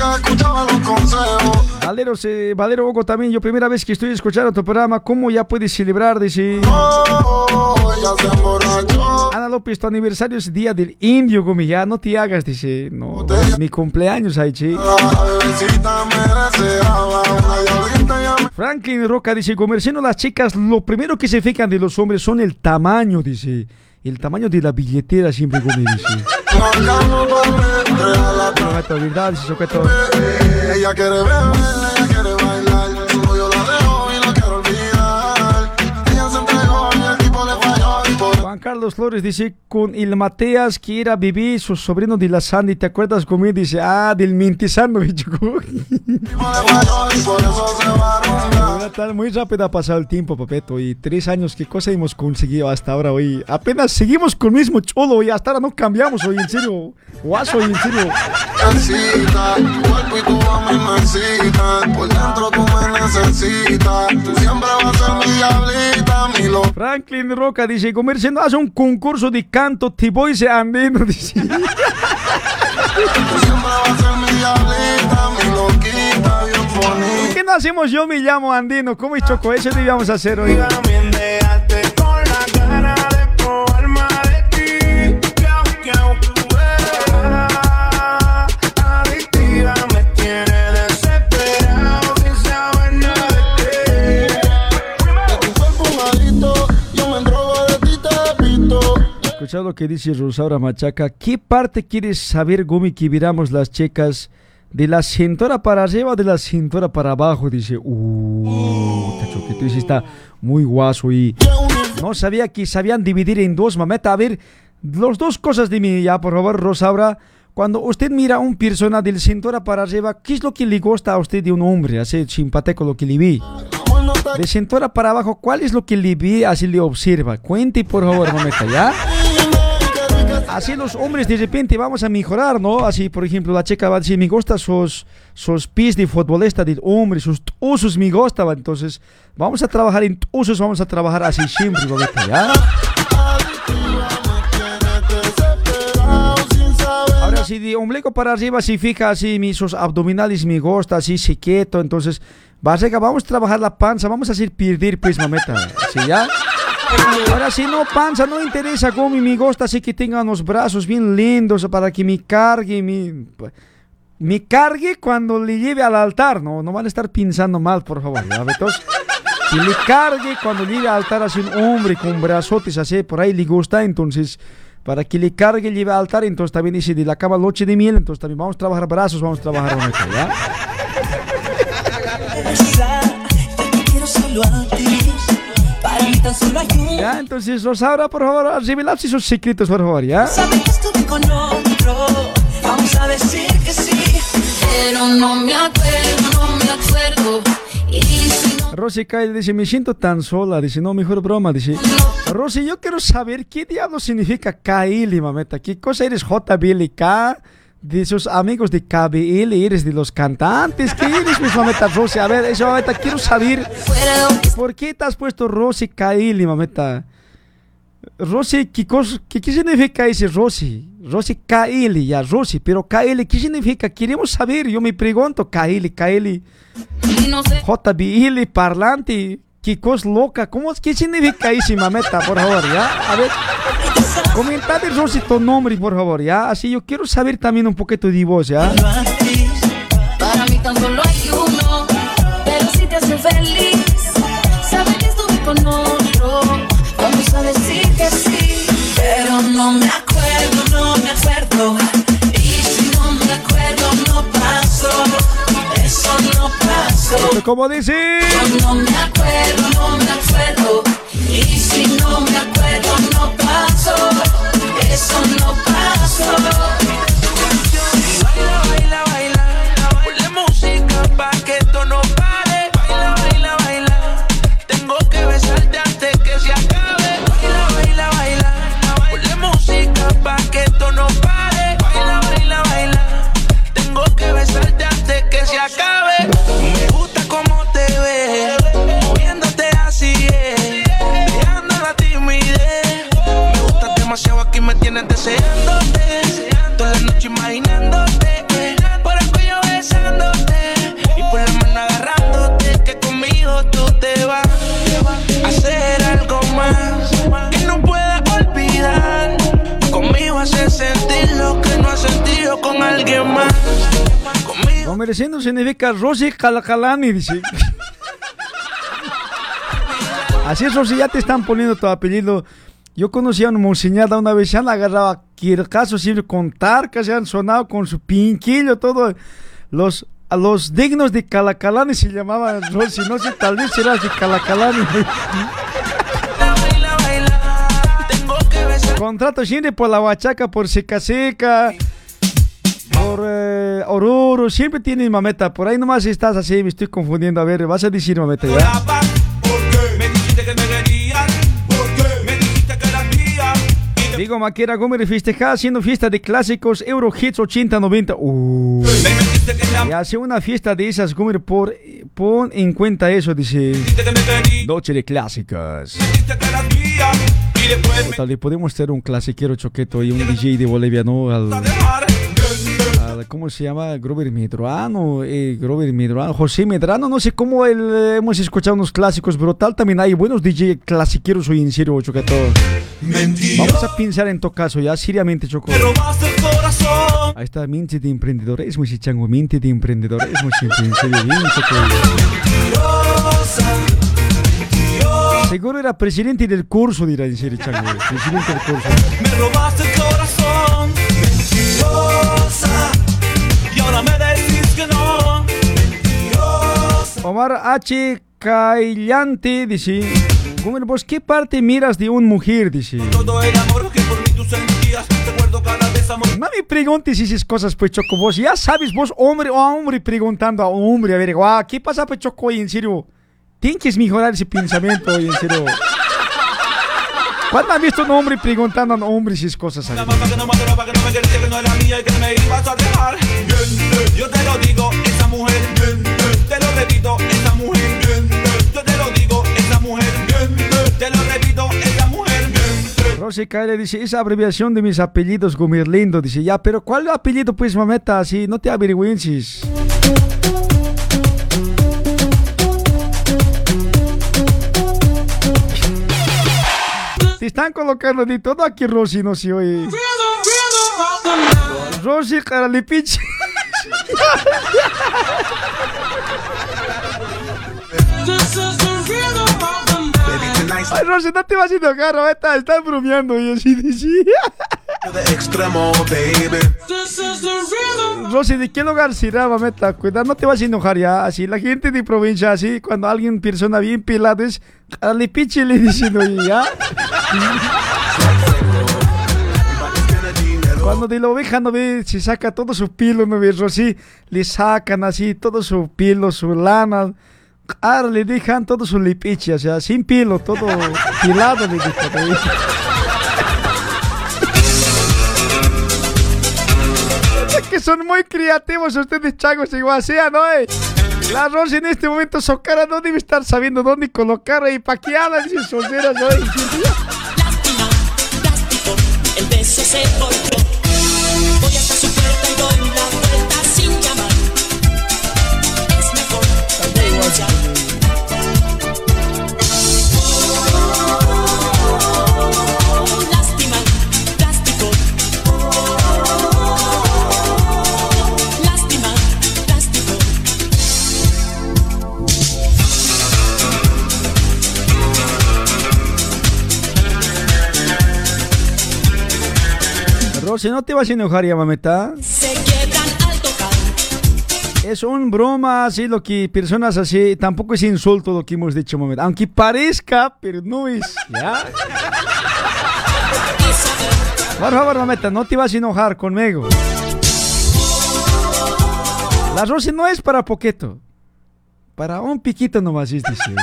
Nunca escuchaba los consejos. Valero, se- Valero Hugo también, yo primera vez que estoy escuchando tu programa, ¿cómo ya puedes celebrar? Dice... Oh, ella se. Ana López, tu aniversario es día del indio, Gumi, ya no te hagas, dice, no, mi cumpleaños, me Franklin Roca dice, comerciando las chicas, lo primero que se fijan de los hombres son el tamaño, dice, el tamaño de la billetera siempre, Gumi, dice. Marcando por mí, regala No, esto es verdad, dice Soqueto. Ella quiere beber, ella quiere bailar. Juan Carlos Flores dice, con el Mateas que era Bibi, su sobrino de la Sandy, ¿te acuerdas conmigo? Dice, ah, del Mintisano, <laughs> muy rápido ha pasado el tiempo, papeto. Y tres años, ¿qué cosa hemos conseguido hasta ahora hoy? Apenas seguimos con el mismo cholo y hasta ahora no cambiamos hoy, en serio. Guaso, hoy, en serio. Necesita tu cuerpo y tu vas a un concurso de canto, Tiboise andino, dice. <laughs> ¿Qué no hacemos? Yo me llamo Andino. ¿Cómo es Choco? Eso debíamos hacer hoy. Escuchad lo que dice Rosaura Machaca. ¿Qué parte quieres saber, Gumi, que viramos las checas? ¿De la cintura para arriba o de la cintura para abajo? Dice, uh, esta choquito dice, está muy guaso y no sabía que sabían dividir en dos, mameta. A ver, los dos cosas de mí, ya, por favor, Rosaura. Cuando usted mira a un persona del cintura para arriba, ¿qué es lo que le gusta a usted de un hombre? Así simpático lo que le vi. De cintura para abajo, ¿cuál es lo que le vi? Así le observa. Cuente, por favor, mameta, ¿ya? Así los hombres de repente vamos a mejorar, ¿no? Así, por ejemplo, la chica va a decir, me gusta sus, sus pies de futbolista del hombre, sus usos me gusta, va. entonces vamos a trabajar en usos, vamos a trabajar así siempre, mameta, ¿ya? Ahora, si de ombligo para arriba, si fija así, mis sus abdominales me gusta, así sequeto, entonces, vas a, vamos a trabajar la panza, vamos a hacer perder, pues, mameta, ¿sí, ya? Ahora, si no panza, no interesa cómo me gusta, así que tengan los brazos bien lindos para que me cargue, me, me cargue cuando le lleve al altar, no, no van a estar pensando mal, por favor. Entonces, que le cargue cuando lleve al altar así un hombre con brazotes así, por ahí le gusta, entonces, para que le cargue, lleve al altar, entonces también dice de la cama noche de miel, entonces también vamos a trabajar brazos, vamos a trabajar ¿ya? Tan solo hay un. Ya, entonces, Rosaura, por favor, revelar sus secretos, por favor, ¿ya? Sabe que estuve con otro. Vamos a decir que sí. Pero no me acuerdo, no me acuerdo. Y si no, Rosy Kyle dice, me siento tan sola. Dice, no, mejor broma. Dice, Rosy, yo quiero saber qué diablo significa KL, mameta. ¿Qué cosa eres JBLK? De sus amigos de KBL, eres de los cantantes. ¿Qué eres, mis mameta, Rosy? A ver, eso, mameta, quiero saber. ¿Por qué te has puesto Rosy KL, mameta? Rosy, ¿qué, cosa, qué, qué significa ese Rosy? Rosy KL, ya, Rosy, pero KL, ¿qué significa? Queremos saber, yo me pregunto, KL, KL. JBL, parlante, cosa loca, ¿cómo, ¿qué significa eso, mameta, por favor, ya? A ver, comentad Rosy tu nombre, por favor, ya, así yo quiero saber también un poquito de vos, ya. Para mí tan solo hay uno. Pero si te hace feliz. Sabe que estuve con otro. Vamos a decir que sí, pero no me acuerdo, ¿Cómo dice? No me acuerdo, no me acuerdo. Y si no me acuerdo, no pasó. Eso no pasó. Baila, baila, baila. Mereciendo significa Rosy Calacalani, dice. Así es, Rosy, ya te están poniendo tu apellido. Yo conocí a una monseñada una vez, se han agarrado a Kirkazo, siempre con tarcas, se han sonado con su pinquillo, todo. Los, a los dignos de Calacalani se llamaban Rosy, no sé, tal vez serás de Calacalani. Que. Contrato siempre por la huachaca, por seca seca, por eh, Oruro, siempre tienes mameta. Por ahí nomás estás así, me estoy confundiendo. A ver, vas a decir mameta ya. Digo, Maquera Gómez festejada haciendo fiesta de clásicos Euro Hits 80-90. Uh. Y hace una fiesta de esas, Gómez, por, pon en cuenta eso, dice. Noche de clásicos. Tal vez podemos hacer un clasiquero choqueto y un DJ de Bolivia, ¿no? Al- ¿Cómo se llama? Grover Medrano. Eh, Grover Medrano. José Medrano. No sé cómo el, eh, hemos escuchado unos clásicos brutal. También hay buenos DJ clasiqueros hoy en serio, choqueto. Mentira. Vamos a pensar en tu caso ya, seriamente, Choco. Ahí está, mente de emprendedorismo, ese chango, mente de emprendedorismo, siempre, en serio, bien, Choco. Seguro era presidente del curso, dirá en serio, chango. Presidente del curso. Me robaste el corazón. Omar H. Caillante dice: Gómez, ¿vos qué parte miras de una mujer? Dice. Todo el amor que por mí tú sentías. Recuerdo cada desamor. No me preguntes esas cosas, pues, Choco. Vos ya sabes, vos, hombre a hombre, preguntando a hombre, a ver, guau, ¿qué pasa, pues, Choco? Y en serio, tienes que mejorar ese pensamiento, y en serio. ¿Cuándo has visto un hombre preguntando a un hombre esas cosas? A dejar. Yo te lo digo, esa mujer. Te lo repito, esa mujer. Yo te lo digo, esa mujer. Te lo repito, esa mujer. Rosy Kyle dice, esa abreviación de mis apellidos, Gómez Lindo. Dice, ya, pero ¿cuál apellido, pues, mameta? Así, no te avergüences. Te están colocando de todo aquí, Rosy, no se oye. Rosy Caralipichi. <laughs> Ay, Rosy, no te vas a enojar, mameta. Están bromeando y. <laughs> De extremo, baby. Rosy, ¿de qué lugar será, mameta? Cuidado, no te vas a enojar ya. Así, la gente de provincia, así, cuando alguien, persona bien pelada, es Caralipichi le dicen, oye, ya. Cuando de la oveja no ve, se saca todo su pelo, no ve, Rosy, le sacan así todo su pelo, su lana. Ahora le dejan todo su lipiche, o sea, sin pelo, todo pelado le. <laughs> Es que son muy creativos ustedes, chagos, igual sea, ¿no? eh? La Rosy en este momento, su cara no debe estar sabiendo dónde colocar y pa' qué hablan sus solteras, ¿no? Lástima, plástico, el beso se volvió. Rosy, no te vas a enojar ya, mameta. Se quiebran al tocar. Es un broma, así lo que personas así, tampoco es insulto lo que hemos dicho, mameta. Aunque parezca, pero no es, ¿ya? Por favor, mameta, no te vas a enojar conmigo. La Rosy no es para poquito. Para un piquito nomás es dice.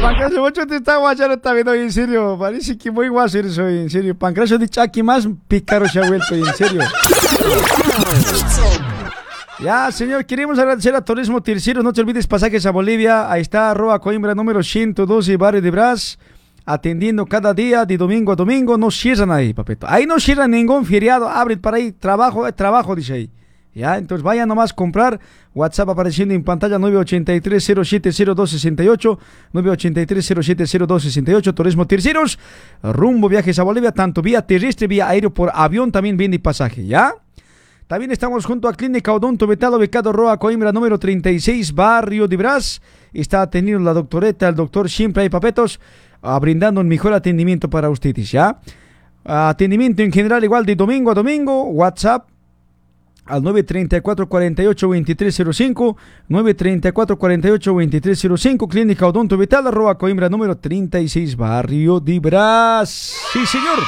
Pancracio, mucho te está guachando esta vida hoy, en serio. Parece que muy guaso eres hoy, en serio. Pancracio de Chaki más pícaro se ha vuelto, en serio. Ya, señor, queremos agradecer a Turismo Tercero. No te olvides pasajes a Bolivia. Ahí está, arroba Coimbra número 112, barrio de Brás. Atendiendo cada día, de domingo a domingo. No cierran ahí, papeto. Ahí no cierran ningún feriado. Abren para ahí. Trabajo, eh, trabajo, dice ahí. Ya, entonces vayan nomás a comprar. WhatsApp apareciendo en pantalla 983-070268. 983-070268. Turismo Terceros. Rumbo viajes a Bolivia, tanto vía terrestre, vía aéreo, por avión también viene pasaje. ¿Ya? También estamos junto a Clínica Odonto Vital, ubicado Roa Coimbra, número 36, Barrio de Brás. Está atendiendo la doctoreta, el doctor Siempre hay Papetos, ah, brindando un mejor atendimiento para ustedes, ¿ya? Atendimiento en general igual de domingo a domingo, WhatsApp al 934 48 2305 934 48 2305 Clínica Odonto Vital, arroba Coimbra número 36, Barrio de Brás. Sí, señor.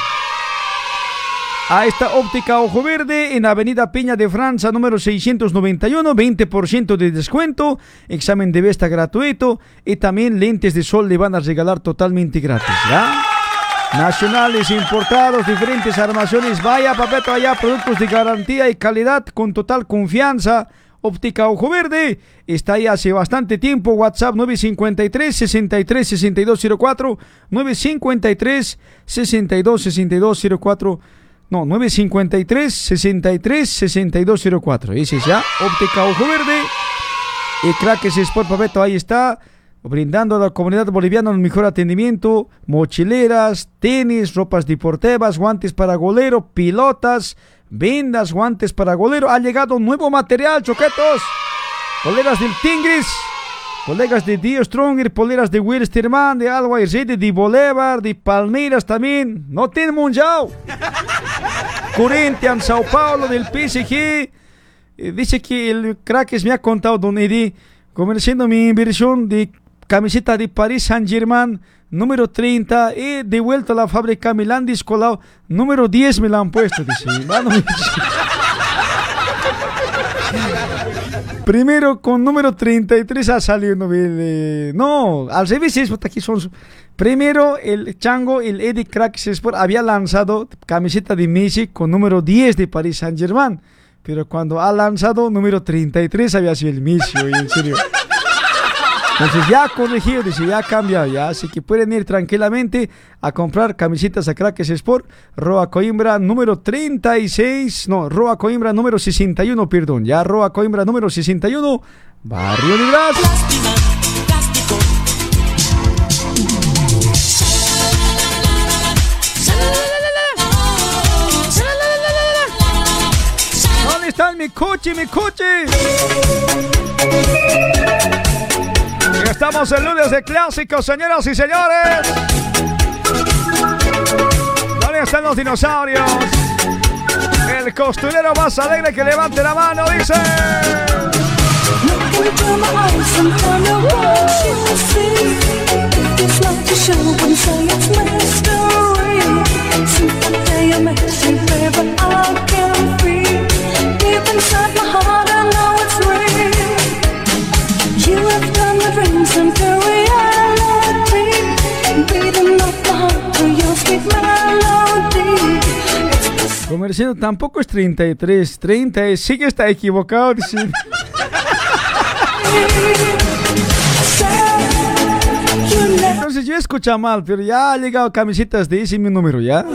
A esta óptica Ojo Verde en Avenida Peña de Francia número 691, 20% de descuento, examen de vista gratuito y también lentes de sol le van a regalar totalmente gratis, ¿ya? Nacionales, importados, diferentes armaciones, vaya papeto allá, productos de garantía y calidad con total confianza. Óptica Ojo Verde está ahí hace bastante tiempo. WhatsApp 953 63 6204 953 62 6204 no, 953 63 6204 Ese es ya, Óptica Ojo Verde. Y Crackers Sport Papeto, ahí está. Brindando a la comunidad boliviana un mejor atendimiento. Mochileras, tenis, ropas deportivas, guantes para golero, pilotas, vendas, guantes para golero. Ha llegado nuevo material, choquetos. Poleras del Tingris. Colegas de Dio Stronger, poleras de Wilstermann, de Always Ready, de Bolívar, de Palmeiras también. No tiene mundial. <laughs> Corinthians, Sao Paulo, del PSG. Eh, dice que el Crackers me ha contado, don Eddie, comerciando mi inversión de camiseta de Paris Saint-Germain, número 30, y de vuelta a la fábrica Milán Discolao, número 10 me la han puesto, dice. Primero con número 33 ha salido eh, no al revés es aquí primero el Chango el Eddie Cracks Sport había lanzado camiseta de Messi con número 10 de Paris Saint Germain pero cuando ha lanzado número 33 había sido el Messi en serio entonces ya corregido, dice, ya cambiado, ya. Así que pueden ir tranquilamente a comprar camisetas a Crackers Sport, Roa Coimbra número 36, no, Roa Coimbra número 61, perdón, ya Roa Coimbra número 61, Barrio de plástico. ¿Dónde está mi coche, mi coche? Estamos en lunes de clásicos, señoras y señores. ¿Dónde están los dinosaurios? El costurero más alegre que levante la mano dice. Comerciante tampoco es 33, 30 es, sí que está equivocado. dice. <laughs> Entonces yo escucha mal, pero ya ha llegado camisetas de ese mi número, ¿ya?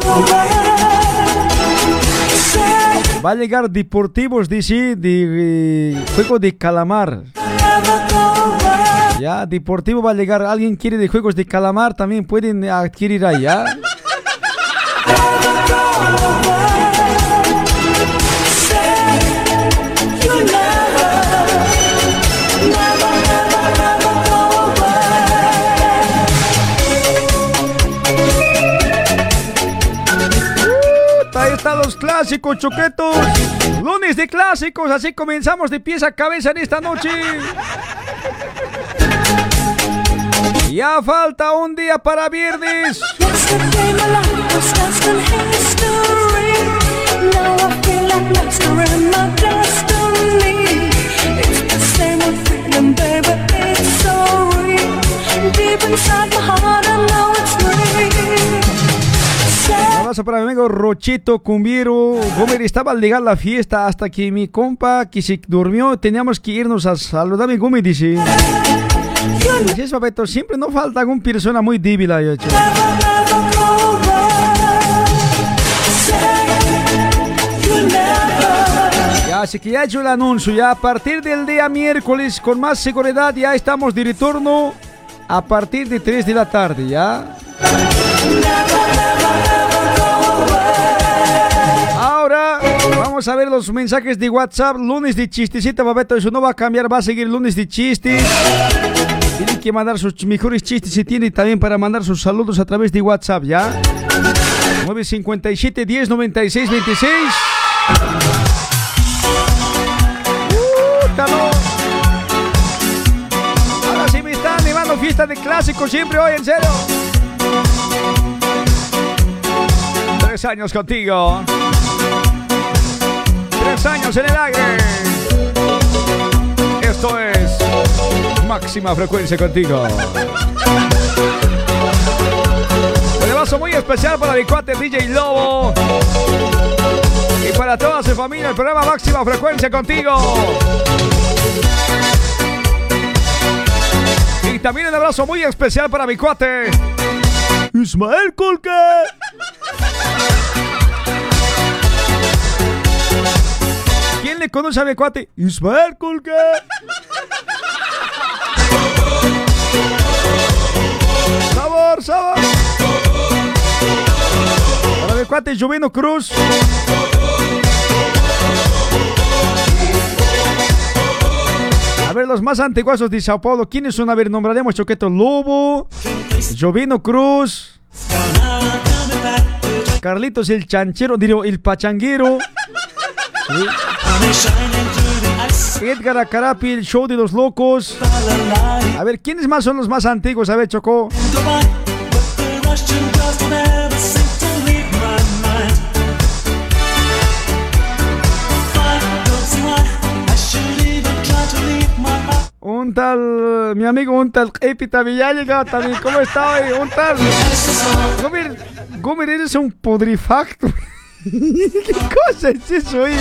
Va a llegar deportivos, dice, de eh, juego de calamar. Ya, deportivo va a llegar. Alguien quiere de juegos de calamar, también pueden adquirir ¿ya? Ahí están los clásicos choquetos. Lunes de clásicos, así comenzamos de pies a cabeza en esta noche. <laughs> Ya falta un día para viernes. Un abrazo para mi amigo Rochito Cumbiero. Gómez estaba al llegar la fiesta hasta que mi compa que se durmió teníamos que irnos a saludar a mi Gómez dice. Eso, Beto, siempre no falta alguna persona muy débil ahí, ocho. Ya, así que ya he hecho el anuncio, ya a partir del día miércoles con más seguridad ya estamos de retorno a partir de 3 de la tarde, ¿ya? Ahora vamos a ver los mensajes de WhatsApp. Lunes de chistecita, Babeto. Eso no va a cambiar, va a seguir lunes de chistes. Tienen que mandar sus mejores chistes y tiene también para mandar sus saludos a través de WhatsApp, ¿ya? 957 10 96 26. ¡Útalo! Ahora sí me están animando fiesta de clásicos siempre hoy, en serio. Tres años contigo. Tres años en el aire. Esto es máxima frecuencia contigo. Un abrazo muy especial para mi cuate DJ Lobo. Y para toda su familia, el programa Máxima Frecuencia contigo. Y también un abrazo muy especial para mi cuate. Ismael Colque. ¿Quién le conoce a mi cuate? Ismael Colque. Sabor, sabor. Para mi cuate Jovino Cruz. A ver, los más antiguos de Sao Paulo, ¿quiénes son? A ver, nombraremos Choqueto Lobo, Jovino Cruz, Carlitos el Chanchero, digo, el Pachanguero, ¿sí? Edgar Acarapi, el Show de los Locos. A ver, ¿quiénes más son los más antiguos? A ver, Chocó. Un tal, mi amigo, un tal Epi también ya ha llegado también. ¿Cómo está hoy? Un tal. Gomer, Gomer, eres un podrifacto. <laughs> ¿Qué cosa es eso, oye?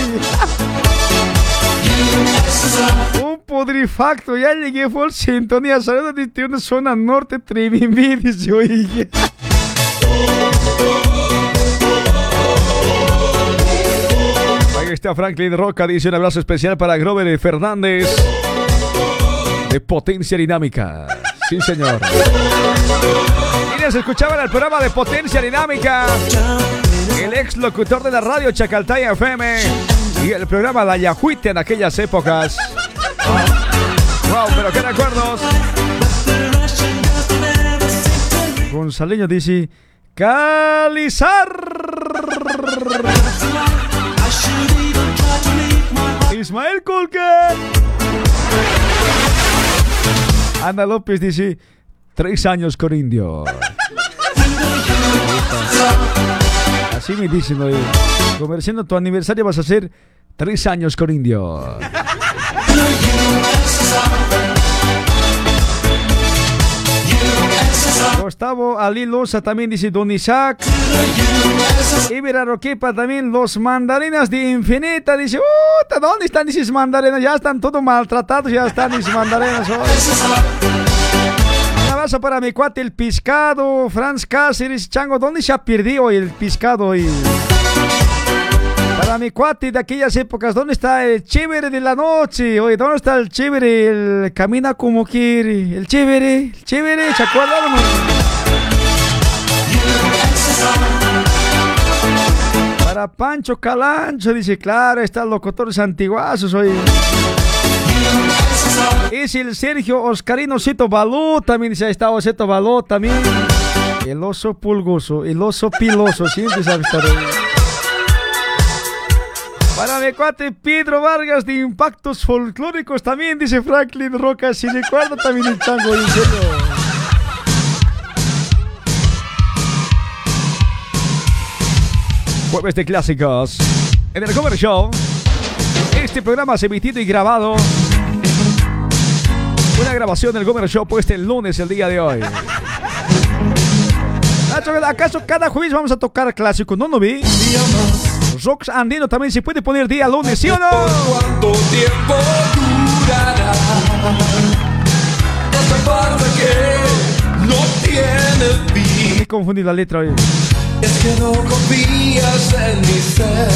Un podrifacto, ya llegué por sintonía, saludos desde una zona norte, Tremimbi, <laughs> dice, oye. Ahí está Franklin Roca, dice un abrazo especial para Grover Fernández de Potencia Dinámica. Sí, señor. Quienes escuchaban el programa de Potencia Dinámica, el ex locutor de la radio Chacaltaya FM y el programa La Yahuite en aquellas épocas. Wow, pero qué recuerdos. Gonzaleño dice: Calizar. Ismael Colque. Ana López dice: Tres años con indio. Comerciando tu aniversario vas a hacer tres años con indio. Gustavo Ali Loza también dice Don Isaac. Ibera Roquepa también, los mandarinas de Infinita. Dice, "Uta, ¿dónde están esos mandarinas? Ya están todos maltratados, ya están esos mandarinas. hoy". Abrazo para mi cuate el pescado, Franz Cáceres, Chango, ¿dónde se ha perdido el pescado? Y... Para mi cuate de aquellas épocas, ¿dónde está el chévere de la noche? Oye, ¿dónde está el chévere? El camina como quiere. El chévere, el chévere, ¿se acuerdan? Para Pancho Calancho, dice, claro, está el locutor antiguazo, soy. Es el Sergio Oscarino Cito Balú, también dice, ahí está Oseto Balú, también. El oso pulgoso, el oso piloso, siempre sabe estar ahí. Para mi cuate Pedro Vargas de Impactos Folclóricos también, dice Franklin Roca, si recuerda también el chango, en serio. Jueves de clásicos. En el Cover Show. Este programa se emitido y grabado. Una grabación del Gomer Show puesta el lunes, el día de hoy. ¿acaso cada jueves vamos a tocar clásico? No, no vi. Rocks Andino también se puede poner día lunes, ¿sí o no? ¿Cuánto tiempo durará esta parte que no tiene fin? Me confundí la letra hoy. Es que no confías en mi ser.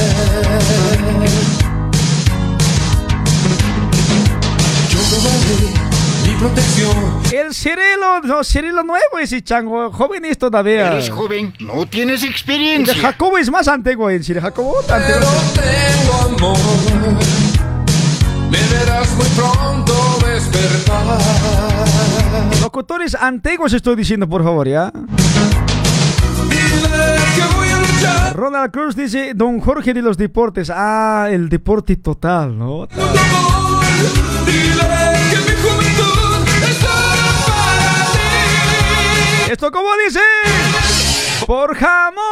Mi protección. El Cirilo, no, Cirilo nuevo ese chango, joven es todavía. Eres joven, no tienes El de experiencia. Jacobo es más antiguo, el Cirilo Jacobo. Pero tengo amor. Me verás muy pronto despertar. Locutores antiguos estoy diciendo, por favor, ¿ya? Dile que voy a luchar. Ronald Cruz dice, Don Jorge de los deportes. Ah, el deporte total, ¿no? ¿Esto cómo dice? Por jamón.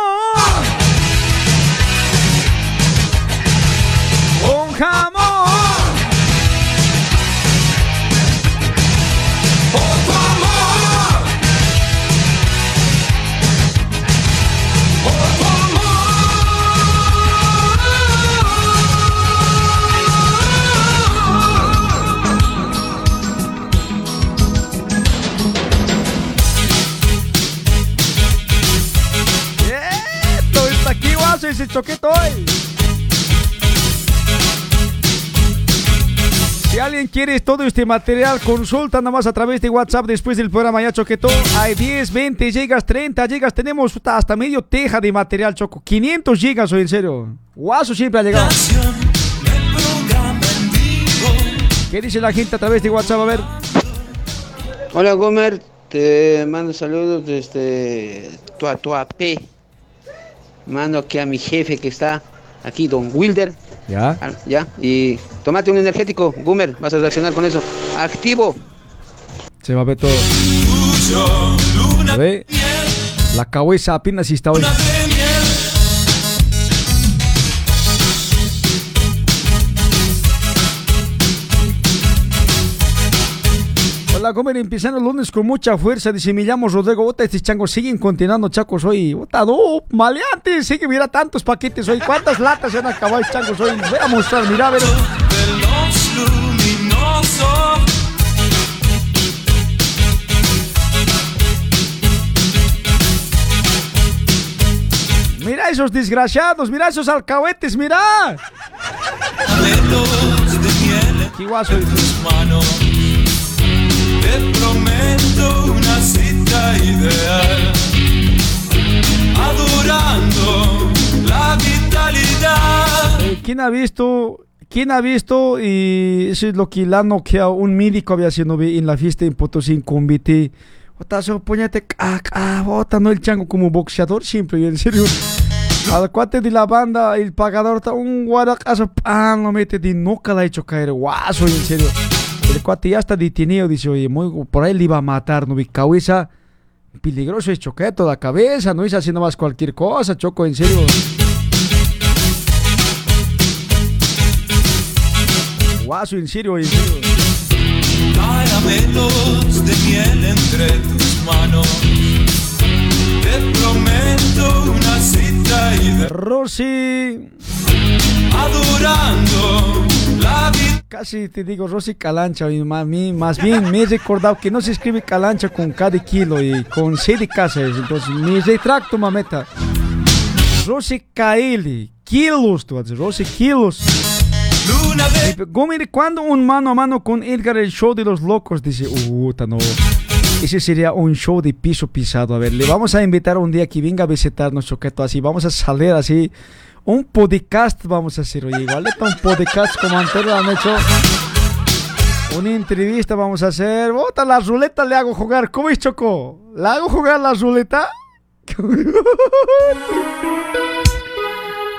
Con jamón. Ese choqueto hoy. Si alguien quiere todo este material, consulta nada más a través de WhatsApp después del programa ya Choqueto. Hay 10, 20 gigas, 30 gigas. Tenemos hasta medio teja de material, Choco. 500 gigas hoy, en serio. Guaso siempre ha llegado. ¿Qué dice la gente a través de WhatsApp? A ver. Hola Gomer, te mando saludos desde Tuatuapé. Mando aquí a mi jefe que está aquí, don Wilder. Ya. Ah, Ya, y tomate un energético, Gomer, vas a reaccionar con eso. Activo. Se va a ver todo. A ver. La cabeza apenas está hoy. Hola, comer empezando el lunes con mucha fuerza. Dice, Rodrigo. Bota, estos changos siguen continuando, chacos, hoy. Bota, no, maleantes. Sigue, mira tantos paquetes hoy. ¿Cuántas latas se han acabado, changos, hoy? Voy a mostrar, mira, a ver. Mira esos desgraciados, mira esos alcahuetes, mira. Qué guaso. Te prometo una cita ideal. Adorando la vitalidad. Eh, ¿Quién ha visto? ¿Quién ha visto? Y eso es lo que la noquea un médico había sido en la fiesta en Potosí en convite. Ota, so, ponete, ah, bota, no el chango como boxeador siempre, en serio. Al cuate de la banda, el pagador, ta, un guaracazo, pan, lo mete de nunca la ha hecho caer, guaso, en serio. El cuate ya está detenido, dice, oye, muy, por ahí le iba a matar, no vi cabeza. Peligroso es choqueto la cabeza, no es haciendo más cualquier cosa, choco, en serio. Guaso, en serio, en serio. Caramelos de miel entre tus manos. Te prometo una cita ideal. Rosy. Adorando la vida. Casi te digo Rosy Calancha, y más, más bien me he recordado que no se escribe Calancha con K de kilo y con C de casa, es, entonces me retracto, mameta. Rosy KL, kilos, tú Rosy kilos. Luna de Gómez, cuando un mano a mano con Edgar el show de los locos? Dice, puta, no. Ese sería un show de piso pisado. A ver, le vamos a invitar un día que venga a visitarnos, Choqueto, así. Vamos a salir así. Un podcast vamos a hacer, oye, igual un podcast como anterior han hecho. Una entrevista vamos a hacer. Bota la ruleta, le hago jugar. ¿Cómo es, Choco? ¿La hago jugar la ruleta? <laughs>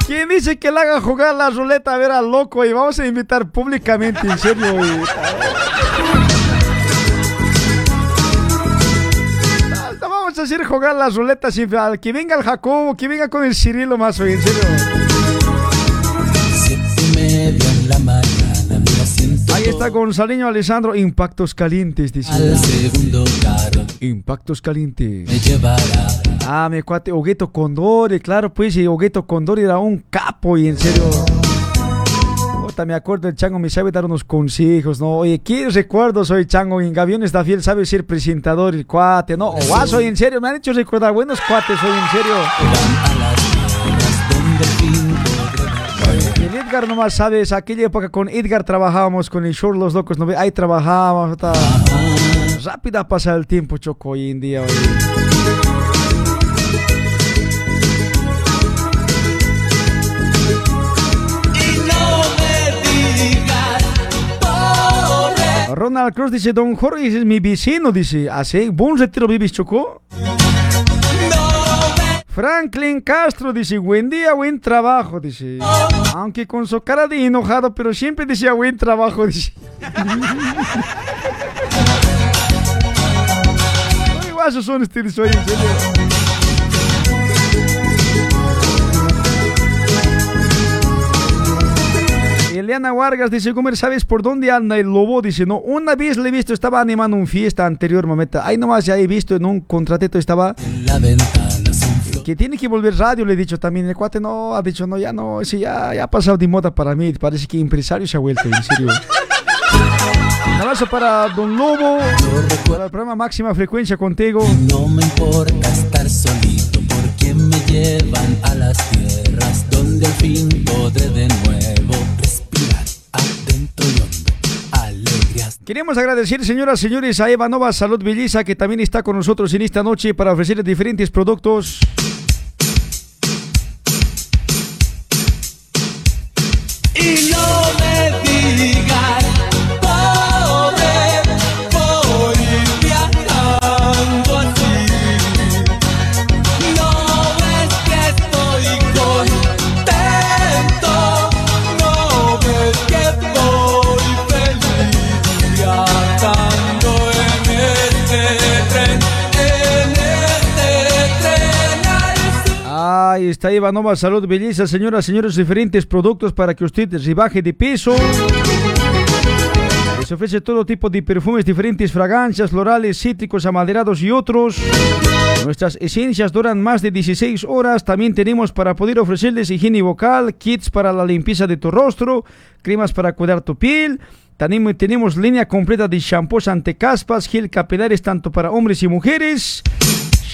¿Quién dice que le haga jugar la ruleta? A ver, al loco, y vamos a invitar públicamente, en serio. güey. A hacer jugar la ruleta sin que venga el Jacobo, que venga con el Cirilo más hoy, en serio. Ahí está Gonzaleño Alessandro, Impactos Calientes, dice. al segundo carro Impactos Calientes. me llevará Ah, mi cuate, Ogueto Condori, claro, pues, y Ogueto Condori era un capo, y en serio. Me acuerdo, el Chango me sabe dar unos consejos, ¿no? Oye, ¿qué recuerdo soy Chango? En Gaviones da Fiel sabe ser presentador, el cuate, ¿no? Guaso, y en serio, me han hecho recordar buenos cuates, hoy en serio. El Edgar nomás sabes, aquella época con Edgar trabajábamos con el show Los Locos, ¿no? ahí trabajábamos, rápida pasa el tiempo, Choco, hoy en día. oye. Ronald Cruz dice, don Jorge es mi vecino, dice, ¿así? ¿Buen retiro vives, Choco? Franklin Castro dice, buen día, buen trabajo, dice. Aunque con su cara de enojado, pero siempre decía buen trabajo, <laughs> dice. Muy guasos son ustedes hoy, en serio. Eliana Vargas dice, Gomer, ¿sabes por dónde anda el lobo? Dice, no, una vez le he visto, estaba animando un fiesta anterior, momento. Ahí nomás ya he visto en un contratito, estaba... la ventana son Que tiene que volver radio, le he dicho también. El cuate no, ha dicho, no, ya no, ese ya, ya ha pasado de moda para mí. Parece que empresario se ha vuelto, en serio. Un abrazo para Don Lobo, para el programa Máxima Frecuencia contigo. no me importa estar solito porque me llevan a las tierras donde al fin podré de nuevo Queremos agradecer, señoras y señores, a Eva Nova Salud Belleza, que también está con nosotros en esta noche para ofrecerles diferentes productos. Está Eva Nova Salud Belleza, señoras señores, diferentes productos para que usted se baje de peso. Les ofrece todo tipo de perfumes, diferentes fragancias, florales, cítricos, amaderados y otros. Nuestras esencias duran más de 16 horas. También tenemos para poder ofrecerles higiene vocal, kits para la limpieza de tu rostro, cremas para cuidar tu piel. También tenemos línea completa de shampoos antecaspas, gel capilares tanto para hombres y mujeres.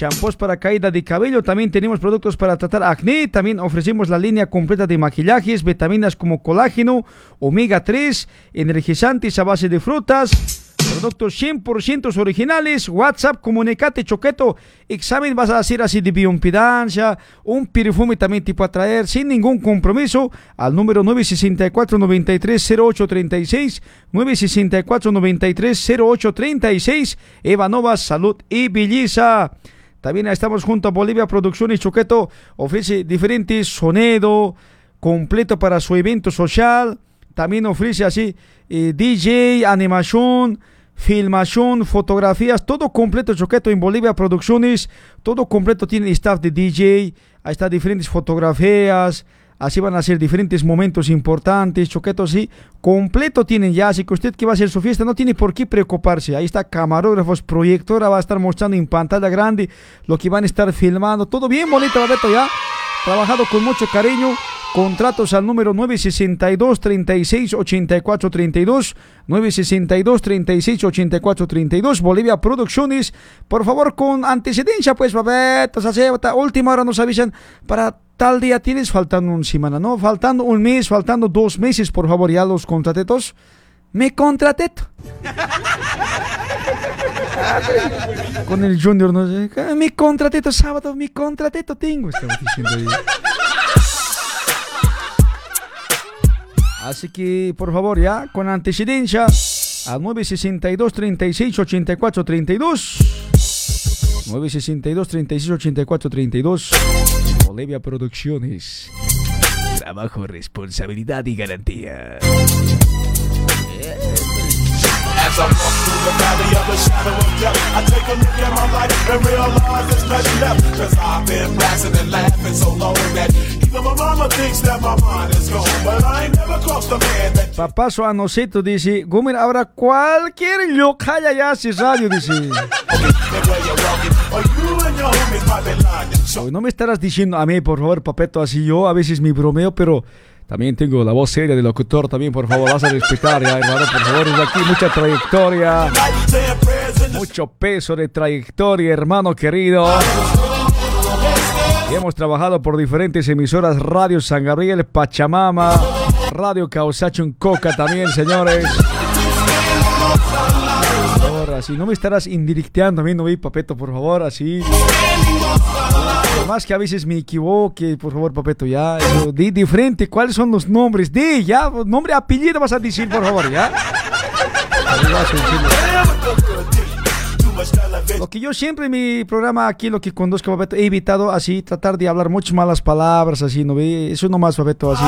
Shampoos para caída de cabello, también tenemos productos para tratar acné, también ofrecemos la línea completa de maquillajes, vitaminas como colágeno, omega 3, energizantes a base de frutas, productos 100% originales, WhatsApp, comunicate, choqueto, examen vas a hacer así de bioimpedancia, un perfume también tipo a traer sin ningún compromiso al número 964 93 0836 964 93 0836 Eva Nova Salud y Belleza. También estamos junto a Bolivia Producciones Choqueto. Ofrece diferentes sonido completo para su evento social. También ofrece así eh, DJ, animación, filmación, fotografías, todo completo Choqueto en Bolivia Producciones. Todo completo tiene staff de DJ. Ahí está diferentes fotografías. Así van a ser diferentes momentos importantes, choquetos, sí. Completo tienen ya, así que usted que va a hacer su fiesta no tiene por qué preocuparse. Ahí está camarógrafos, proyectora, va a estar mostrando en pantalla grande lo que van a estar filmando. Todo bien bonito, Beto, ya. Trabajado con mucho cariño. Contratos al número 962 36 84 32 962 36 84 32 Bolivia Producciones. Por favor, con antecedencia, pues, hasta última hora nos avisan para tal día tienes faltando una semana, ¿no? Faltando un mes, faltando dos meses, por favor, ya los contratetos. Me contrateto. <laughs> Con el Junior, ¿no? Mi contrateto sábado, mi contrateto tengo. Estamos diciendo ahí. Así que, por favor, ya, con antecedencia, al 962 36 84 32. 962 36 84 32. Olivia Producciones. Trabajo, responsabilidad y garantía. As I walk through the valley of the shadow of death, I take a look at my life and realize there's nothing left. Cause I've been blasting and laughing so long that even my mama thinks that my mind is gone. But I ain't never crossed a man that Papá Suanocito dice, Gomer, ahora cualquier yokaya ya hace radio, dice. the way you're walking, or you and your homies might be lying. No me estarás diciendo a mí, por favor, papeto, así yo a veces me bromeo, pero también tengo la voz seria de locutor, también, por favor, vas a respetar ya, hermano, por favor, es aquí mucha trayectoria, mucho peso de trayectoria, hermano querido. Y hemos trabajado por diferentes emisoras, Radio San Gabriel, Pachamama, Radio Causachun Coca también, señores. Favor, así, no me estarás indirecteando a mí, no vi, papeto, por favor, así. Más que a veces me equivoque, por favor, papeto, ya. eso, di de frente cuáles son los nombres. Di, ya, nombre, apellido vas a decir, por favor, ya. Ahí vas a. Lo que yo siempre en mi programa aquí, lo que conduzco, papeto, he evitado así, tratar de hablar muchas malas palabras, así, ¿no ve? Eso nomás, papeto, así.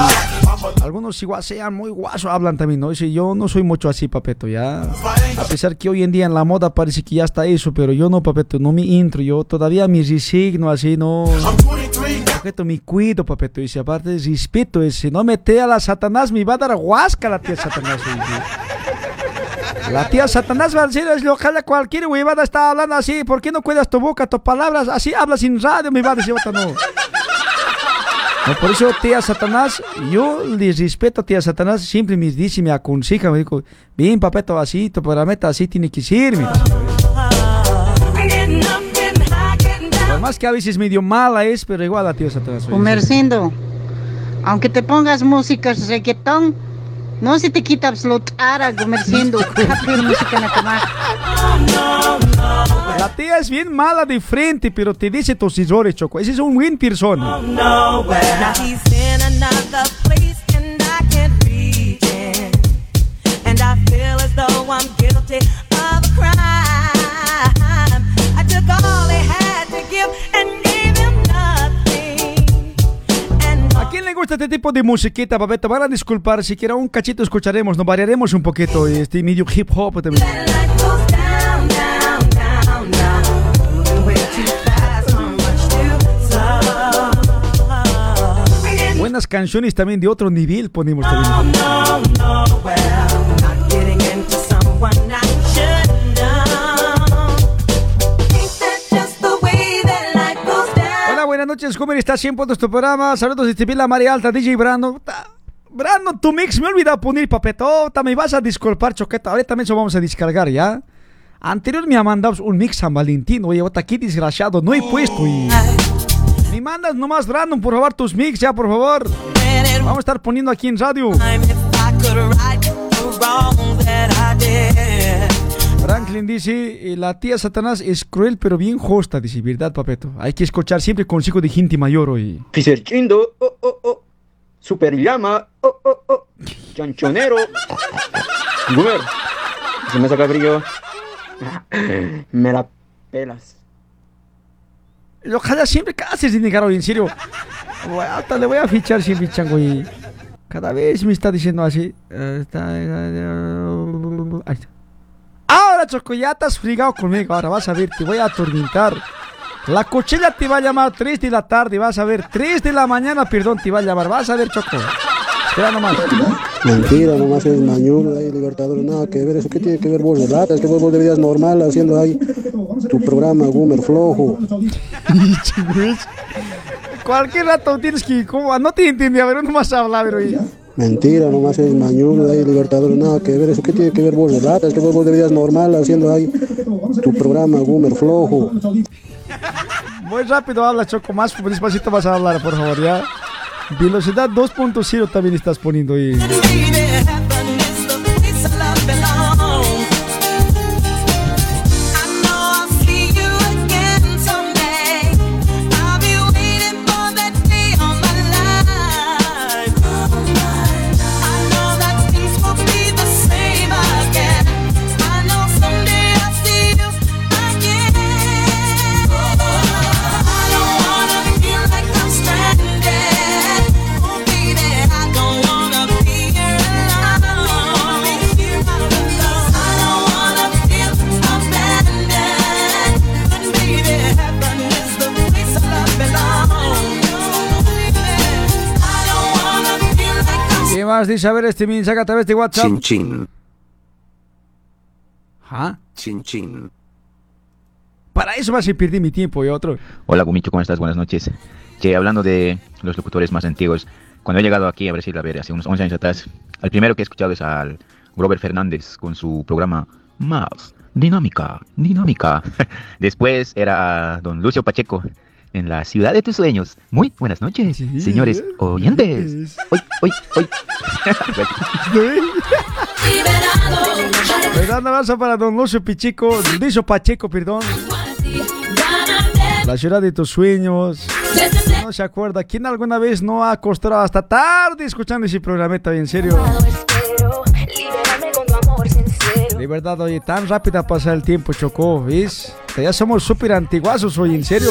Algunos igual sean muy guasos, hablan también, ¿no? Dice, yo no soy mucho así, papeto, ya. A pesar que hoy en día en la moda parece que ya está eso, pero yo no, papeto, no me intro, yo todavía me resigno así, no. Papeto, me cuido, papeto, dice, aparte respeto, ese, no mete a la Satanás, me va a dar huasca la tía Satanás. dice. La tía Satanás va a decir, es ojalá cualquier huevada está hablando así, ¿por qué no cuidas tu boca, tus palabras? Así hablas sin radio, me va a decir otra, no. No, por eso, tía Satanás, yo les respeto a tía Satanás, siempre me dice, me aconseja, me dijo, bien, papeto, así, tu programa así tiene que ser, mi". Por más que a veces medio mala es, pero igual a tía Satanás. Comercindo, aunque te pongas música reggaetón, no se te quita <laughs> música na tomar. La tía es bien mala de frente, pero te dice tus errores, Choco. Ese es un buen persona. Now he's in another place and I can't reach it. Quién le gusta este tipo de musiquita, papeta? Van a disculpar, si quiera un cachito escucharemos, nos variaremos un poquito. Este medio hip hop también. Buenas canciones también de otro nivel ponemos también. Buenas noches, ¿cómo estás? Siempre en nuestro programa. Saludos de Tibila María Alta, DJ Brando. Ta- Brando, tu mix me he olvidado poner, papetota. Me vas a disculpar, choqueta. Ahorita mismo vamos a descargar, ¿ya? Anterior me ha mandado un mix San Valentín. Oye, bota aquí desgraciado, no he puesto. Y... Me mandas nomás, Brandon, por favor, tus mix, ya, por favor. Vamos a estar poniendo aquí en radio. Dice, eh, la tía Satanás es cruel pero bien justa, dice, ¿verdad, papeto? Hay que escuchar siempre consejo de gente mayor hoy. Piserchindo, oh, oh, oh. Super llama, oh, oh, oh. Chanchonero. Gumer, se me saca brillo. <laughs> Me la pelas. Ojalá siempre casi sin negar hoy, en serio. A- hasta le voy a fichar siempre, chango. Y cada vez me está diciendo así. eh, está- ahí está. Ahora, Choco, ya has frigado conmigo. Ahora vas a ver, te voy a atormentar. La cochilla te va a llamar 3 de la tarde, vas a ver. 3 de la mañana, perdón, te va a llamar. Vas a ver, Choco. Espera nomás. Mentira, nomás es mañudo ahí, Libertadores, nada que ver, eso qué tiene que ver vos de lata, es que vos, vos deberías normal haciendo ahí tu programa Gumer flojo. <laughs> Cualquier rato tienes que. ¿cómo? No te entendí, a ver, no más hablar, pero. oye. Mentira, nomás es mañudo ahí, Libertadores, nada que ver, eso qué tiene que ver vos de lata, es que vos, vos deberías normal haciendo ahí tu programa Gumer flojo. Muy rápido habla, Choco. Más despacito vas a hablar, por favor, ya. Velocidad 2.0 también estás poniendo ahí. Más dice, a ver este mensaje a través de WhatsApp. Chin chin. ¿Ah? Chin chin. Para eso más se perdí mi tiempo y otro. Hola Gumicho, ¿cómo estás? Buenas noches. Que hablando de los locutores más antiguos, cuando he llegado aquí a Brasil, a ver, hace unos 11 años atrás, el primero que he escuchado es al Robert Fernández con su programa Más Dinámica, Dinámica. <laughs> Después era a don Lucio Pacheco en la ciudad de tus sueños. Muy buenas noches, señores oyentes. Hoy, hoy, hoy. Gran abrazo para Don Lucio Pichico, Lucio Pacheco, perdón. La ciudad de tus sueños. No se acuerda. ¿Quién alguna vez no ha acostado hasta tarde escuchando ese programeta? En serio. De verdad, oye, tan rápida pasa el tiempo, Chocó, ¿ves? Ya somos súper antiguazos hoy, en serio.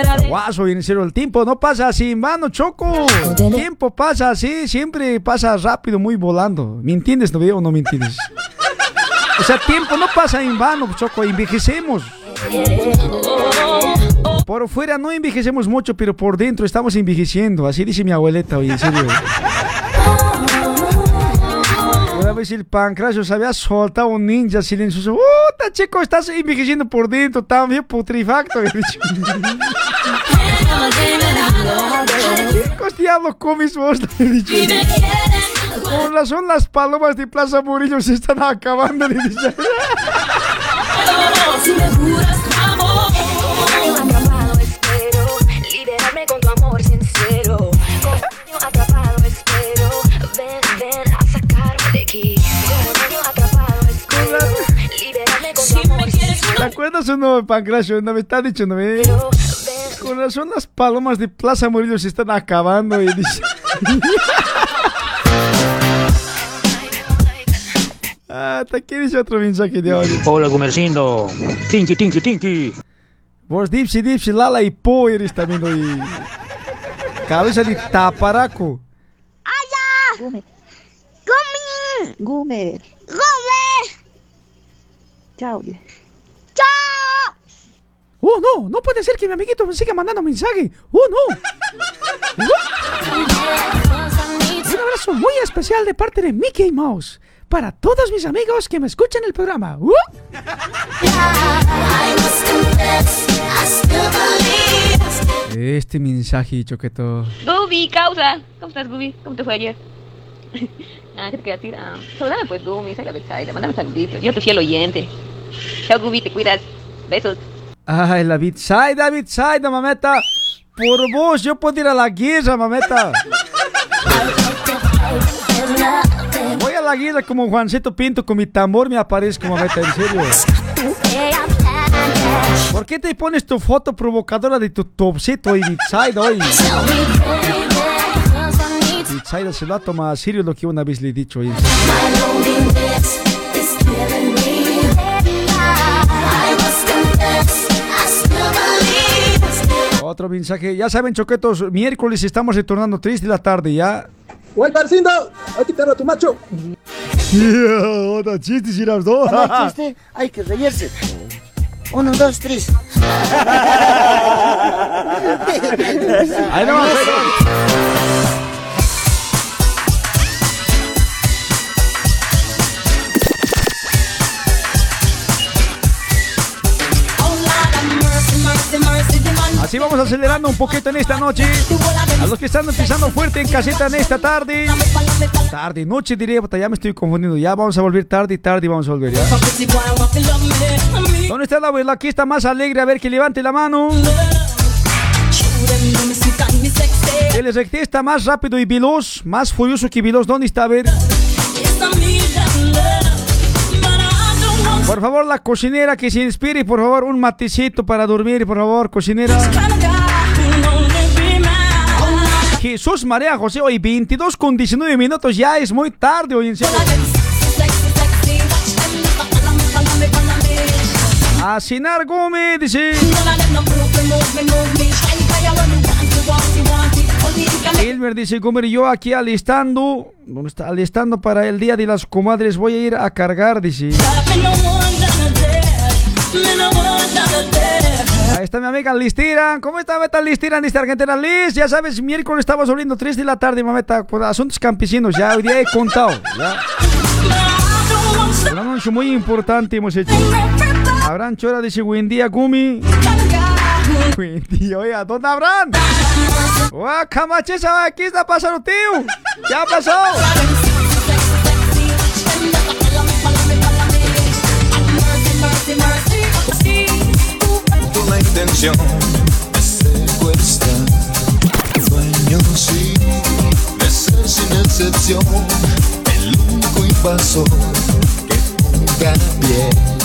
Fuera de Guaso, en serio, el tiempo no pasa así, mano, Choco. El tiempo pasa así, siempre pasa rápido, muy volando. ¿Me entiendes, no veo o no me entiendes? O sea, tiempo no pasa en vano, Choco, envejecemos. Por fuera no envejecemos mucho, pero por dentro estamos envejeciendo. Así dice mi abuelita, oye, en serio. Vez el pancracio se había soltado un ninja silencioso. ¡Puta, chico! Estás envejeciendo por dentro, también putrefacto. había <laughs> dicho. ¿Qué costeado comes vos? Le <laughs> he dicho. Razón las palomas de Plaza Murillo se están acabando. Le <laughs> he dicho. Si me juras sincero. ¿Te acuerdas o no, Pancracio? No me está diciendo, ¿eh? Con razón las palomas de Plaza Murillo se están acabando. Y dice... <laughs> ah, te quieres otro mensaje de audio. Hola, Gumercindo. Tinky, tinky, tinky. Vos Dipsy, Dipsy, Lala y Po eres también hoy. Cabeza de taparaco. Gumer. Gumer. Gumer. Gumer. Chao. Chao. Oh, no, no puede ser que mi amiguito me siga mandando mensaje. Oh, no. Un abrazo muy especial de parte de Mickey Mouse para todos mis amigos que me escuchan el programa. ¡Uh! Este mensaje, choqueto. Gubi, causa. ¿Cómo estás, Gubi? ¿Cómo te fue ayer? <laughs> ah, ¿qué te quería decir? Ah, saludame pues, Gubi, soy la Betsaida. Mándame saluditos. Yo tu fiel oyente. Chao, Gubi, te cuidas. Besos. Ay, la Bitsaida, Bitsaida, mameta. Por vos, yo puedo ir a la guerra, mameta. Voy a la guerra como Juancito Pinto con mi tambor me aparezco, mameta, en serio. ¿Por qué te pones tu foto provocadora de tu topcito y Bitsaida hoy? Bitsaida se lo ha tomado a serio lo que una vez le he dicho hoy. Otro mensaje. Ya saben, choquetos, miércoles estamos retornando 3 de la tarde ya. ¡Waltercindo! ¡Aquí te tu macho! Otra chistes y las dos. Para el chiste hay que reírse. Uno, dos, tres. <laughs> Ahí no <laughs> Así vamos acelerando un poquito en esta noche. A los que están empezando fuerte en caseta en esta tarde. Tarde, noche diría, ya me estoy confundiendo. Ya vamos a volver tarde, tarde vamos a volver. ¿ya? ¿Dónde está la abuela? Aquí está más alegre. A ver que levante la mano. El está más rápido y veloz, más furioso que veloz. ¿Dónde está? A ver. Por favor, la cocinera que se inspire, por favor, un matecito para dormir, por favor, cocinera. Jesús María José, hoy 22 con 19 minutos, ya es muy tarde hoy en serio. A cenar Gómez, dice. Elmer dice, Gómez, yo aquí alistando, ¿dónde está? Alistando para el Día de las Comadres, voy a ir a cargar, dice. Ahí está mi amiga Listiran. ¿Cómo está, meta Listiran desde Argentina? Liz, ya sabes, miércoles estamos volviendo 3 de la tarde, mameta, con asuntos campesinos. Ya hoy día he contado. Ya. Un anuncio muy importante hemos hecho. Abraham Chora dice, buen día, Gumi. Buen día, ¿dónde Abraham? ¡Guau, camachesa! ¿Qué está pasando, tío? ¿Qué ha intención. De secuestrar Sueño sí. De ser sin excepción El único invasor que ponga pie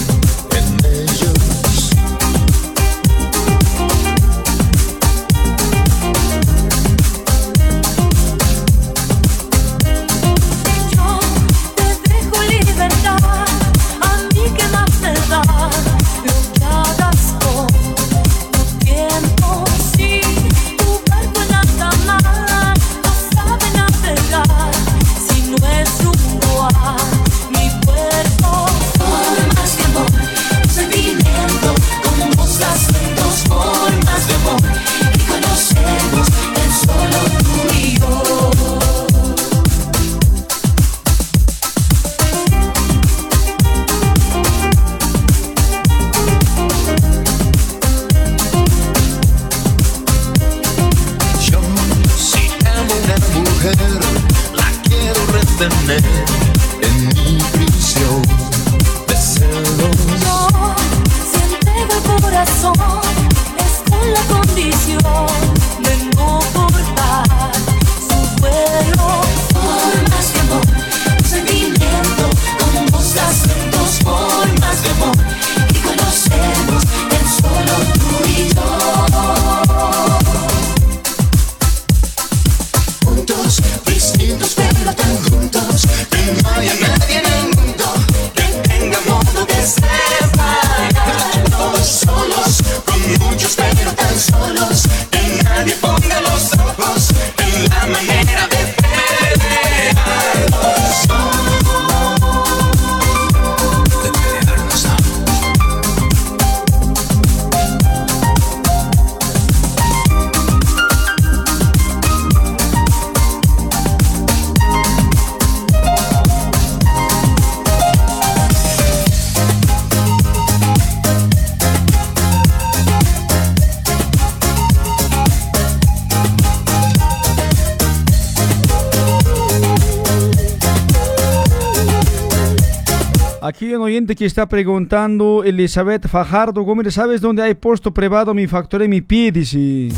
oyente que está preguntando, Elizabeth Fajardo Gómez, ¿sabes dónde hay puesto privado mi factoría mi pie? Dice.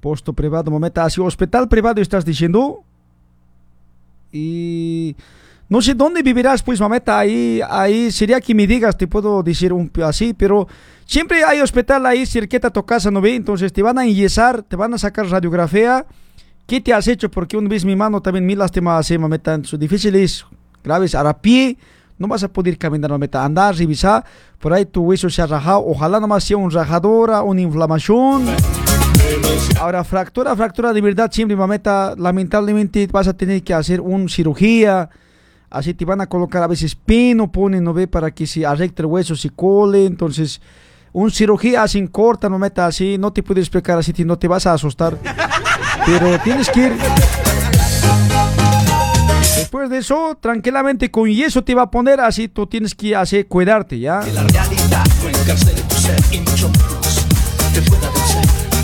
Puesto privado, momento, así, hospital privado estás diciendo. Y no sé dónde vivirás, pues, mameta, ahí, ahí sería que me digas, te puedo decir un así, pero siempre hay hospital ahí cerquita a tu casa, ¿no ve? Entonces te van a enyesar, te van a sacar radiografía. ¿Qué te has hecho? Porque una vez mi mano también me lastima así, mameta, entonces difícil es, graves, a pie, no vas a poder caminar, mameta, andar, revisar, por ahí tu hueso se ha rajado, ojalá nomás sea un rajadora, una inflamación. Ahora, fractura, fractura de verdad, siempre, mameta, lamentablemente vas a tener que hacer una cirugía. Así te van a colocar a veces pino, ponen, ¿no ve? Para que se arrecte el hueso, se cole. Entonces, una cirugía así corta, no meta así, no te puedo explicar así, no te vas a asustar. Pero tienes que ir. Después de eso, tranquilamente con yeso te va a poner así, tú tienes que hacer, cuidarte, ¿ya? La realidad tu ser y mucho te pueda.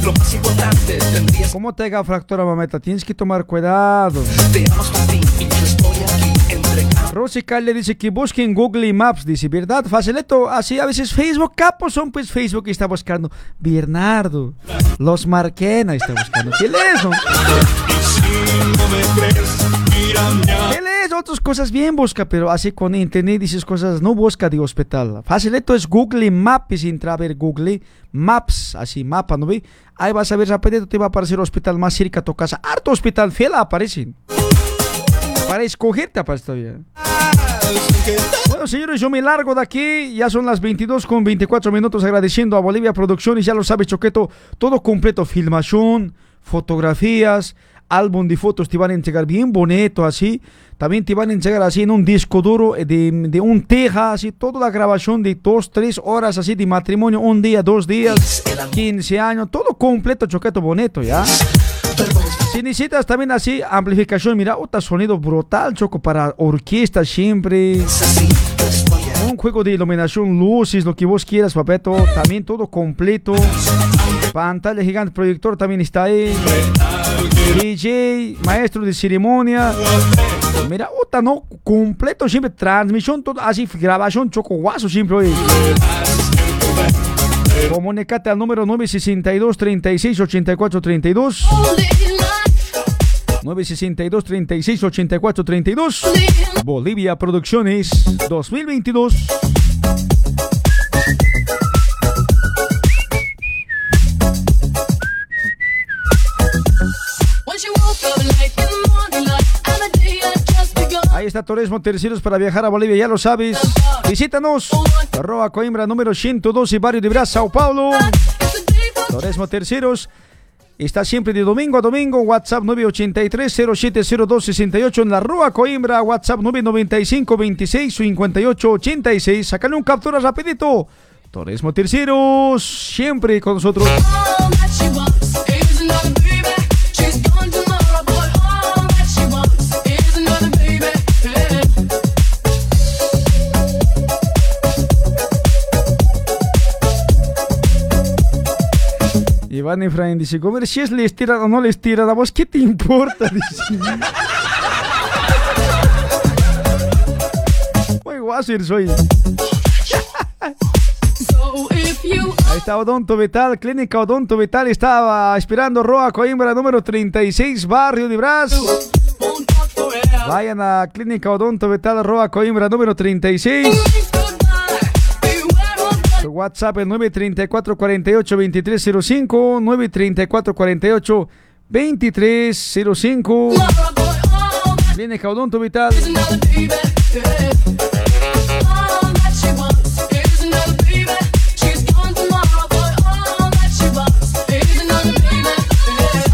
Lo más importante tendrías ¿Cómo te haga fractura, mameta? Tienes que tomar cuidado. te amo ti y yo estoy aquí. Rosy le dice que busquen Google Maps, dice, ¿verdad? Facilito, así a veces Facebook, capos son pues Facebook está buscando. Bernardo, los Marquena está buscando. ¿Qué lees, no? ¿Qué lees? Otras cosas bien busca, pero así con internet dices cosas, no busca de hospital. Facilito es Google Maps, entra a ver Google Maps, así mapa, ¿no ve? Ahí vas a ver rapidito, te va a aparecer hospital más cerca a tu casa. Harto hospital fiel aparecen. Para escogerte aparece todavía. Bueno, señores, yo me largo de aquí. Ya son las 22 con 24 minutos. Agradeciendo a Bolivia Producciones. Ya lo sabe, Choqueto. Todo completo: filmación, fotografías, álbum de fotos te van a entregar bien bonito así. También te van a entregar así en un disco duro eh, de, de un teja, así toda la grabación de dos, tres horas así de matrimonio, un día, dos días, 15 años, todo completo, choqueto bonito, ¿ya? Si necesitas también así amplificación, mira, otro sonido brutal, choco, para orquesta siempre. Un juego de iluminación, luces, lo que vos quieras, papeto. También todo completo. Pantalla gigante, proyector también está ahí. DJ, maestro de ceremonia. Mira, otra no, completo siempre. Transmisión, todo así, grabación, choco, guaso siempre. oye. Comunicate al número 962 36 84 32. 962 36 84 32. Bolivia Producciones 2022. Ahí está Turismo Terceros para viajar a Bolivia, ya lo sabes. Visítanos. Arroba Coimbra número 112, Barrio de Brás, Sao Paulo. Turismo Terceros. Está siempre de domingo a domingo, WhatsApp 983-070268 en la Rua Coimbra, WhatsApp 995-26-58-86. Sácale un captura rapidito. Turismo Terceros, siempre con nosotros. Iván Efraín dice, comer si es les tira o no les tira, ¿a vos qué te importa? <laughs> Dice. Muy guaso soy. Ahí está Odonto Vital, Clínica Odonto Vital estaba esperando Roa Coimbra número 36, Barrio de Brás. Vayan a Clínica Odonto Vital, Roa Coimbra número 36. WhatsApp es 934 48 2305 934 48 2305 Viene Caudonto Vital.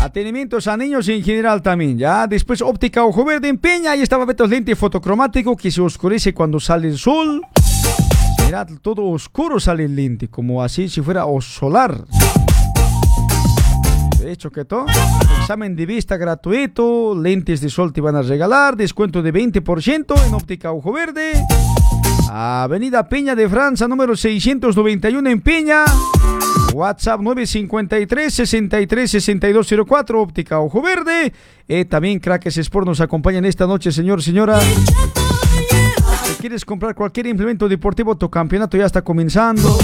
Atenimientos a niños en general también, ya. Después óptica ojo verde en Peña. Ahí estaba Betos lente fotocromático que se oscurece cuando sale el sol. Todo oscuro sale el lente, como así si fuera o solar. De hecho que todo. Examen de vista gratuito, lentes de sol te van a regalar, descuento de 20% en óptica ojo verde. Avenida Peña de Francia, número 691 en Peña. WhatsApp 953 63 6204 Óptica Ojo Verde. Eh, también Crackers Sport nos acompañan esta noche, señor, señora. Quieres comprar cualquier implemento deportivo, tu campeonato ya está comenzando.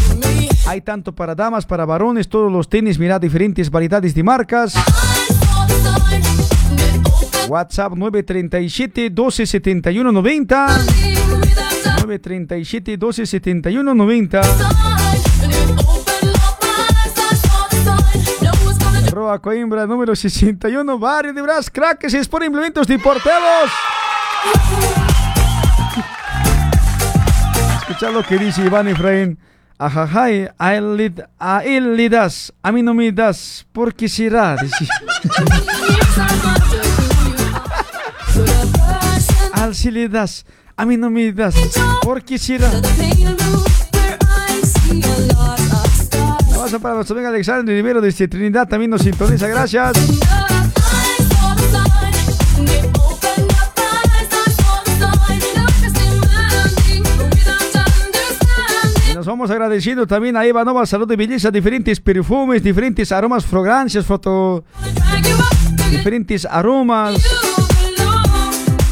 Hay tanto para damas, para varones, todos los tenis, mira, diferentes variedades de marcas. WhatsApp 937 12 71 90. 937 12 71 90. Roa Coimbra número 61, Barrio de Brás, Crackers es por implementos deportivos. Escucha lo que dice Iván Efraín. Ajajay, a él, le- a él le das, a mí no me das, porque será. dice. <laughs> Al si le das, a mí no me das, porque será. Abrazo para nuestro amigo Alexander Rivero desde Trinidad, también nos sintoniza, gracias. Vamos agradeciendo también a Eva Nova Salud de Belleza, diferentes perfumes, diferentes aromas, fragancias, foto, diferentes aromas,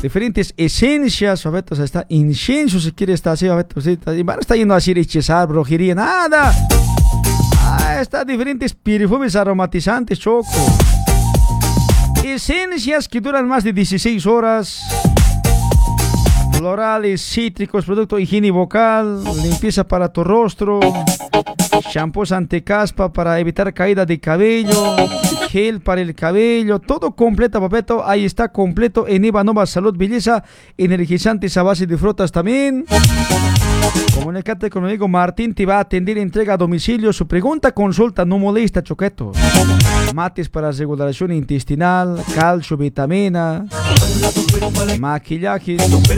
diferentes esencias, sea, está incienso si quiere estar así, está, no está yendo así rechazar, brujería, nada. Ah, está diferentes perfumes aromatizantes, choco. Esencias que duran más de 16 horas. Florales, cítricos, producto higiene vocal, limpieza para tu rostro, shampoos anticaspa para evitar caída de cabello, gel para el cabello, todo completo, papeto. Ahí está completo en Eva Nova Salud Belleza, energizantes a base de frutas también. Comunicate con el amigo Martín, te va a atender entrega a domicilio. Su pregunta, consulta, no molesta, choqueto. Mates para regulación intestinal, calcio, vitamina, maquillaje.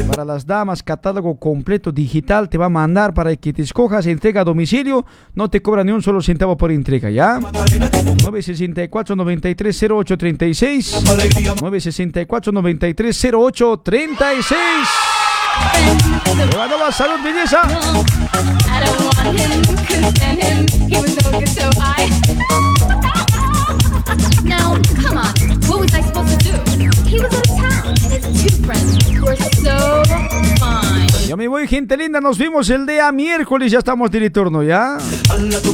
Para las damas, catálogo completo digital te va a mandar para que te escojas, entrega a domicilio, no te cobra ni un solo centavo por entrega, ¿ya? 964 93 0836 964 93 0836 Levantaba, salud, belleza. Me voy, gente linda. Nos vimos el día miércoles. Ya estamos de retorno, ¿ya?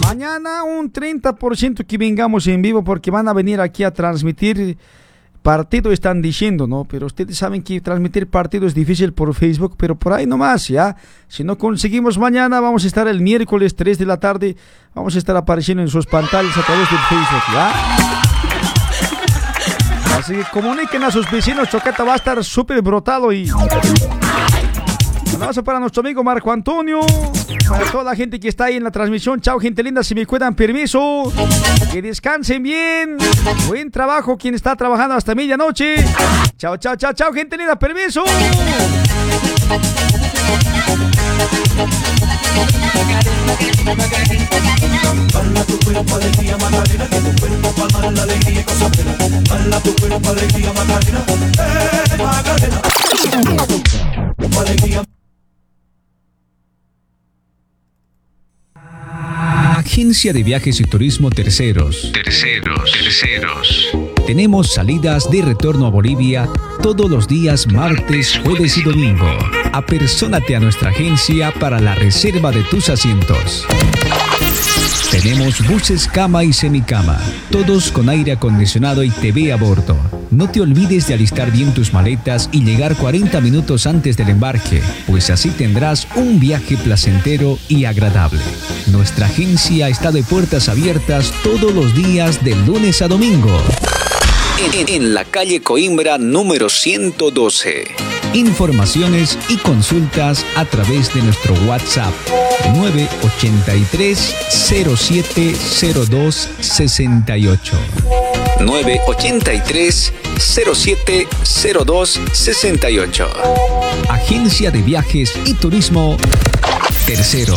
Mañana un 30% que vengamos en vivo porque van a venir aquí a transmitir partido, están diciendo, ¿no? Pero ustedes saben que transmitir partido es difícil por Facebook, pero por ahí nomás, ¿ya? Si no conseguimos mañana, vamos a estar el miércoles 3 de la tarde. Vamos a estar apareciendo en sus pantallas a través del Facebook, ¿ya? Así que comuniquen a sus vecinos, Choqueta va a estar súper brotado y... Abrazo para nuestro amigo Marco Antonio, para toda la gente que está ahí en la transmisión. Chao, gente linda, si me cuidan, permiso. Que descansen bien. Buen trabajo quien está trabajando hasta medianoche. Chao, chao, chao, chao, gente linda, permiso. La alegría y. Agencia de Viajes y Turismo Terceros. Terceros, terceros. Tenemos salidas de retorno a Bolivia todos los días martes, jueves y domingo. Apersónate a nuestra agencia para la reserva de tus asientos. Tenemos buses cama y semicama, todos con aire acondicionado y TV a bordo. No te olvides de alistar bien tus maletas y llegar 40 minutos antes del embarque, pues así tendrás un viaje placentero y agradable. Nuestra agencia está de puertas abiertas todos los días de lunes a domingo. En, en la calle Coimbra número 112. Informaciones y consultas a través de nuestro WhatsApp 983 0702 68. 983 0702 68. Agencia de Viajes y Turismo Tercero.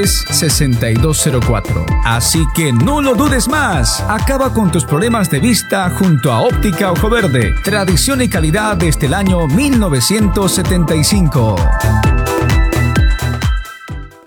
6204. Así que no lo dudes más. Acaba con tus problemas de vista junto a Óptica Ojo Verde. Tradición y calidad desde el año 1975.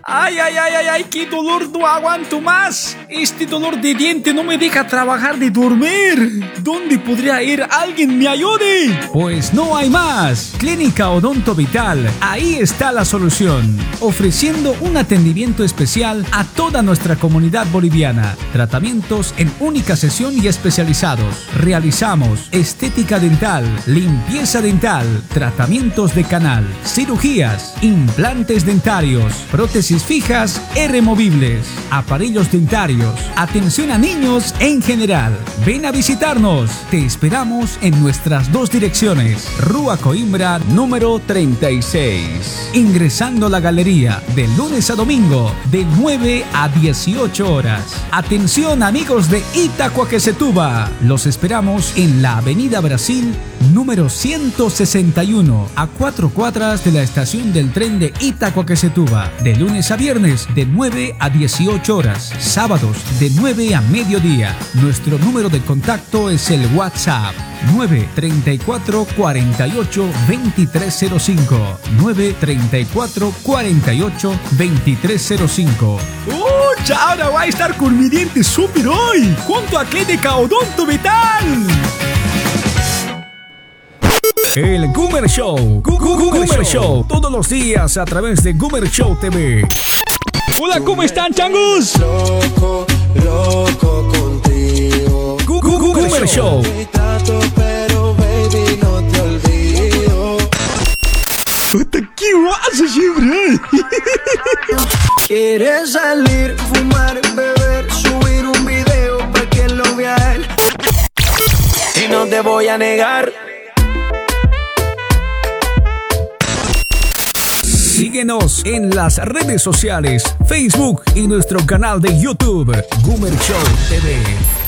Ay, ay, ay, ay, ay, qué dolor, no aguanto más. Este dolor de diente no me deja trabajar de dormir. ¿Dónde podría ir? ¿Alguien me ayude? Pues no hay más. Clínica Odonto Vital. Ahí está la solución. Ofreciendo un atendimiento especial a toda nuestra comunidad boliviana. Tratamientos en única sesión y especializados. Realizamos estética dental, limpieza dental, tratamientos de canal, cirugías, implantes dentarios, prótesis fijas e removibles, aparellos dentarios, atención a niños en general. Ven a visitarnos. Te esperamos en nuestras dos direcciones. Rúa Coimbra número 36. Ingresando a la galería de lunes a domingo de 9 a 18 horas. Atención amigos de Itacoaquecetuba. Los esperamos en la Avenida Brasil número 161, a cuatro cuadras de la estación del tren de Itacoaquecetuba, de lunes a viernes de 9 a 18 horas, sábados de 9 a mediodía. Nuestro número de contacto es el WhatsApp 934 48 2305 934 48 2305 ¡Uy! Ahora va a estar con mi diente súper hoy, junto a Clínica Odonto Vital. El Goomer Show. Goomer Show. Todos los días a través de Goomer Show TV. Hola, ¿cómo están, changos? Loco, loco contigo. Goomer Show. Te trato, pero baby, no te olvido. Puta, ¿qué vas siempre? <laughs> Quieres salir, fumar, beber, subir un video para que lo vea él. Y no te voy a negar. Síguenos en las redes sociales, Facebook y nuestro canal de YouTube, Goomer Show TV.